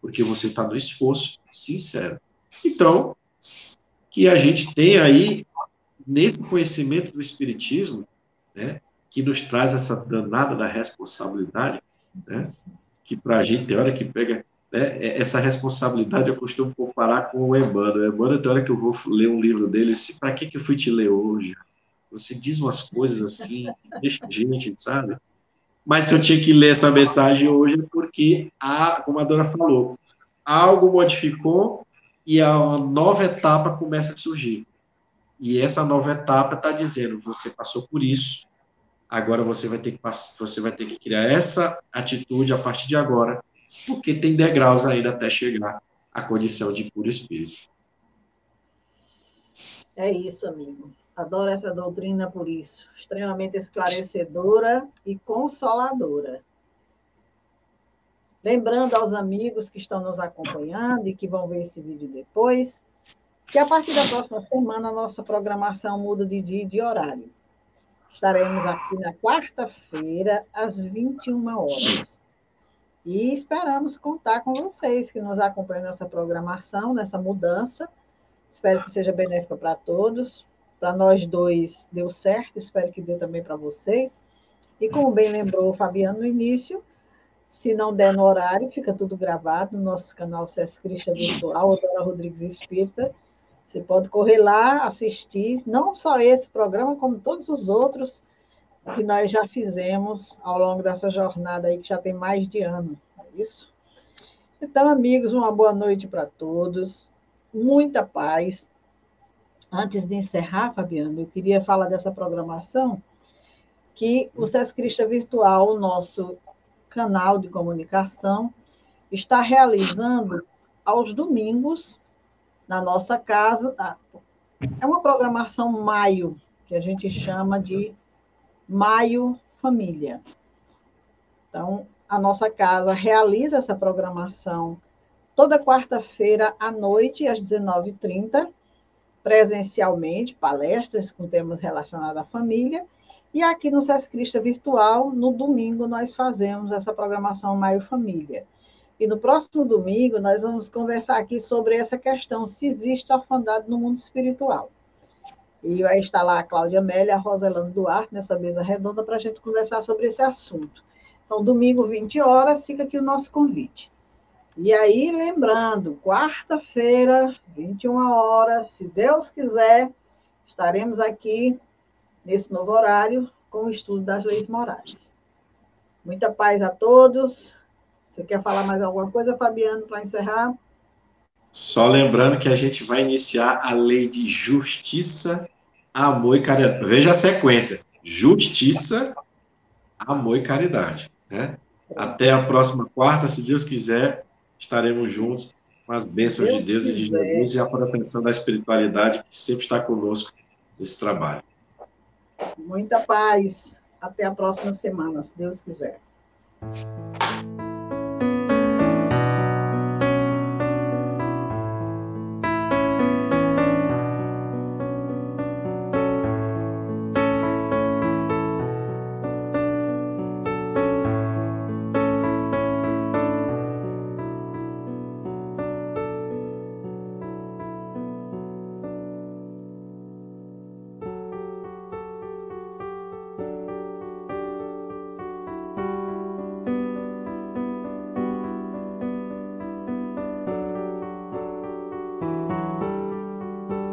porque você está no esforço sincero. Então, que a gente tem aí, nesse conhecimento do Espiritismo, né, que nos traz essa danada da responsabilidade, né, que para a gente tem hora que pega né, é, essa responsabilidade, eu costumo comparar com o Emmanuel. O Emmanuel, tem hora que eu vou ler um livro dele, para que, que eu fui te ler hoje? Você diz umas coisas assim, deixa a gente, sabe? Mas se eu tinha que ler essa mensagem hoje, é porque, a, como a dona falou, algo modificou e a nova etapa começa a surgir. E essa nova etapa está dizendo: você passou por isso, agora você vai ter que você vai ter que criar essa atitude a partir de agora, porque tem degraus ainda até chegar à condição de puro espírito. É isso, amigo. Adoro essa doutrina por isso, extremamente esclarecedora e consoladora. Lembrando aos amigos que estão nos acompanhando e que vão ver esse vídeo depois, que a partir da próxima semana a nossa programação muda de dia e de horário. Estaremos aqui na quarta-feira, às 21 horas. E esperamos contar com vocês que nos acompanham nessa programação, nessa mudança. Espero que seja benéfica para todos. Para nós dois deu certo, espero que dê também para vocês. E como bem lembrou o Fabiano no início, se não der no horário, fica tudo gravado no nosso canal CS Cristian Virtual, Dora Rodrigues Espírita. Você pode correr lá, assistir, não só esse programa, como todos os outros que nós já fizemos ao longo dessa jornada aí, que já tem mais de ano, é isso? Então, amigos, uma boa noite para todos, muita paz. Antes de encerrar, Fabiano, eu queria falar dessa programação, que o SESC Crista Virtual, o nosso canal de comunicação, está realizando aos domingos, na nossa casa. É uma programação maio, que a gente chama de Maio Família. Então, a nossa casa realiza essa programação toda quarta-feira à noite, às 19h30, presencialmente, palestras com temas relacionados à família. E aqui no Sescrista Virtual, no domingo, nós fazemos essa programação Maio Família. E no próximo domingo, nós vamos conversar aqui sobre essa questão, se existe orfandade no mundo espiritual. E vai estar lá a Cláudia Amélia a Roselane Duarte nessa mesa redonda para a gente conversar sobre esse assunto. Então, domingo, 20 horas, fica aqui o nosso convite. E aí, lembrando, quarta-feira, 21 horas, se Deus quiser, estaremos aqui nesse novo horário com o estudo das leis morais. Muita paz a todos. Você quer falar mais alguma coisa, Fabiano, para encerrar? Só lembrando que a gente vai iniciar a lei de justiça, amor e caridade. Veja a sequência: justiça, amor e caridade. Né? Até a próxima quarta, se Deus quiser, estaremos juntos com as bênçãos Deus de Deus quiser. e de Jesus e a proteção da espiritualidade que sempre está conosco nesse trabalho. Muita paz. Até a próxima semana, se Deus quiser.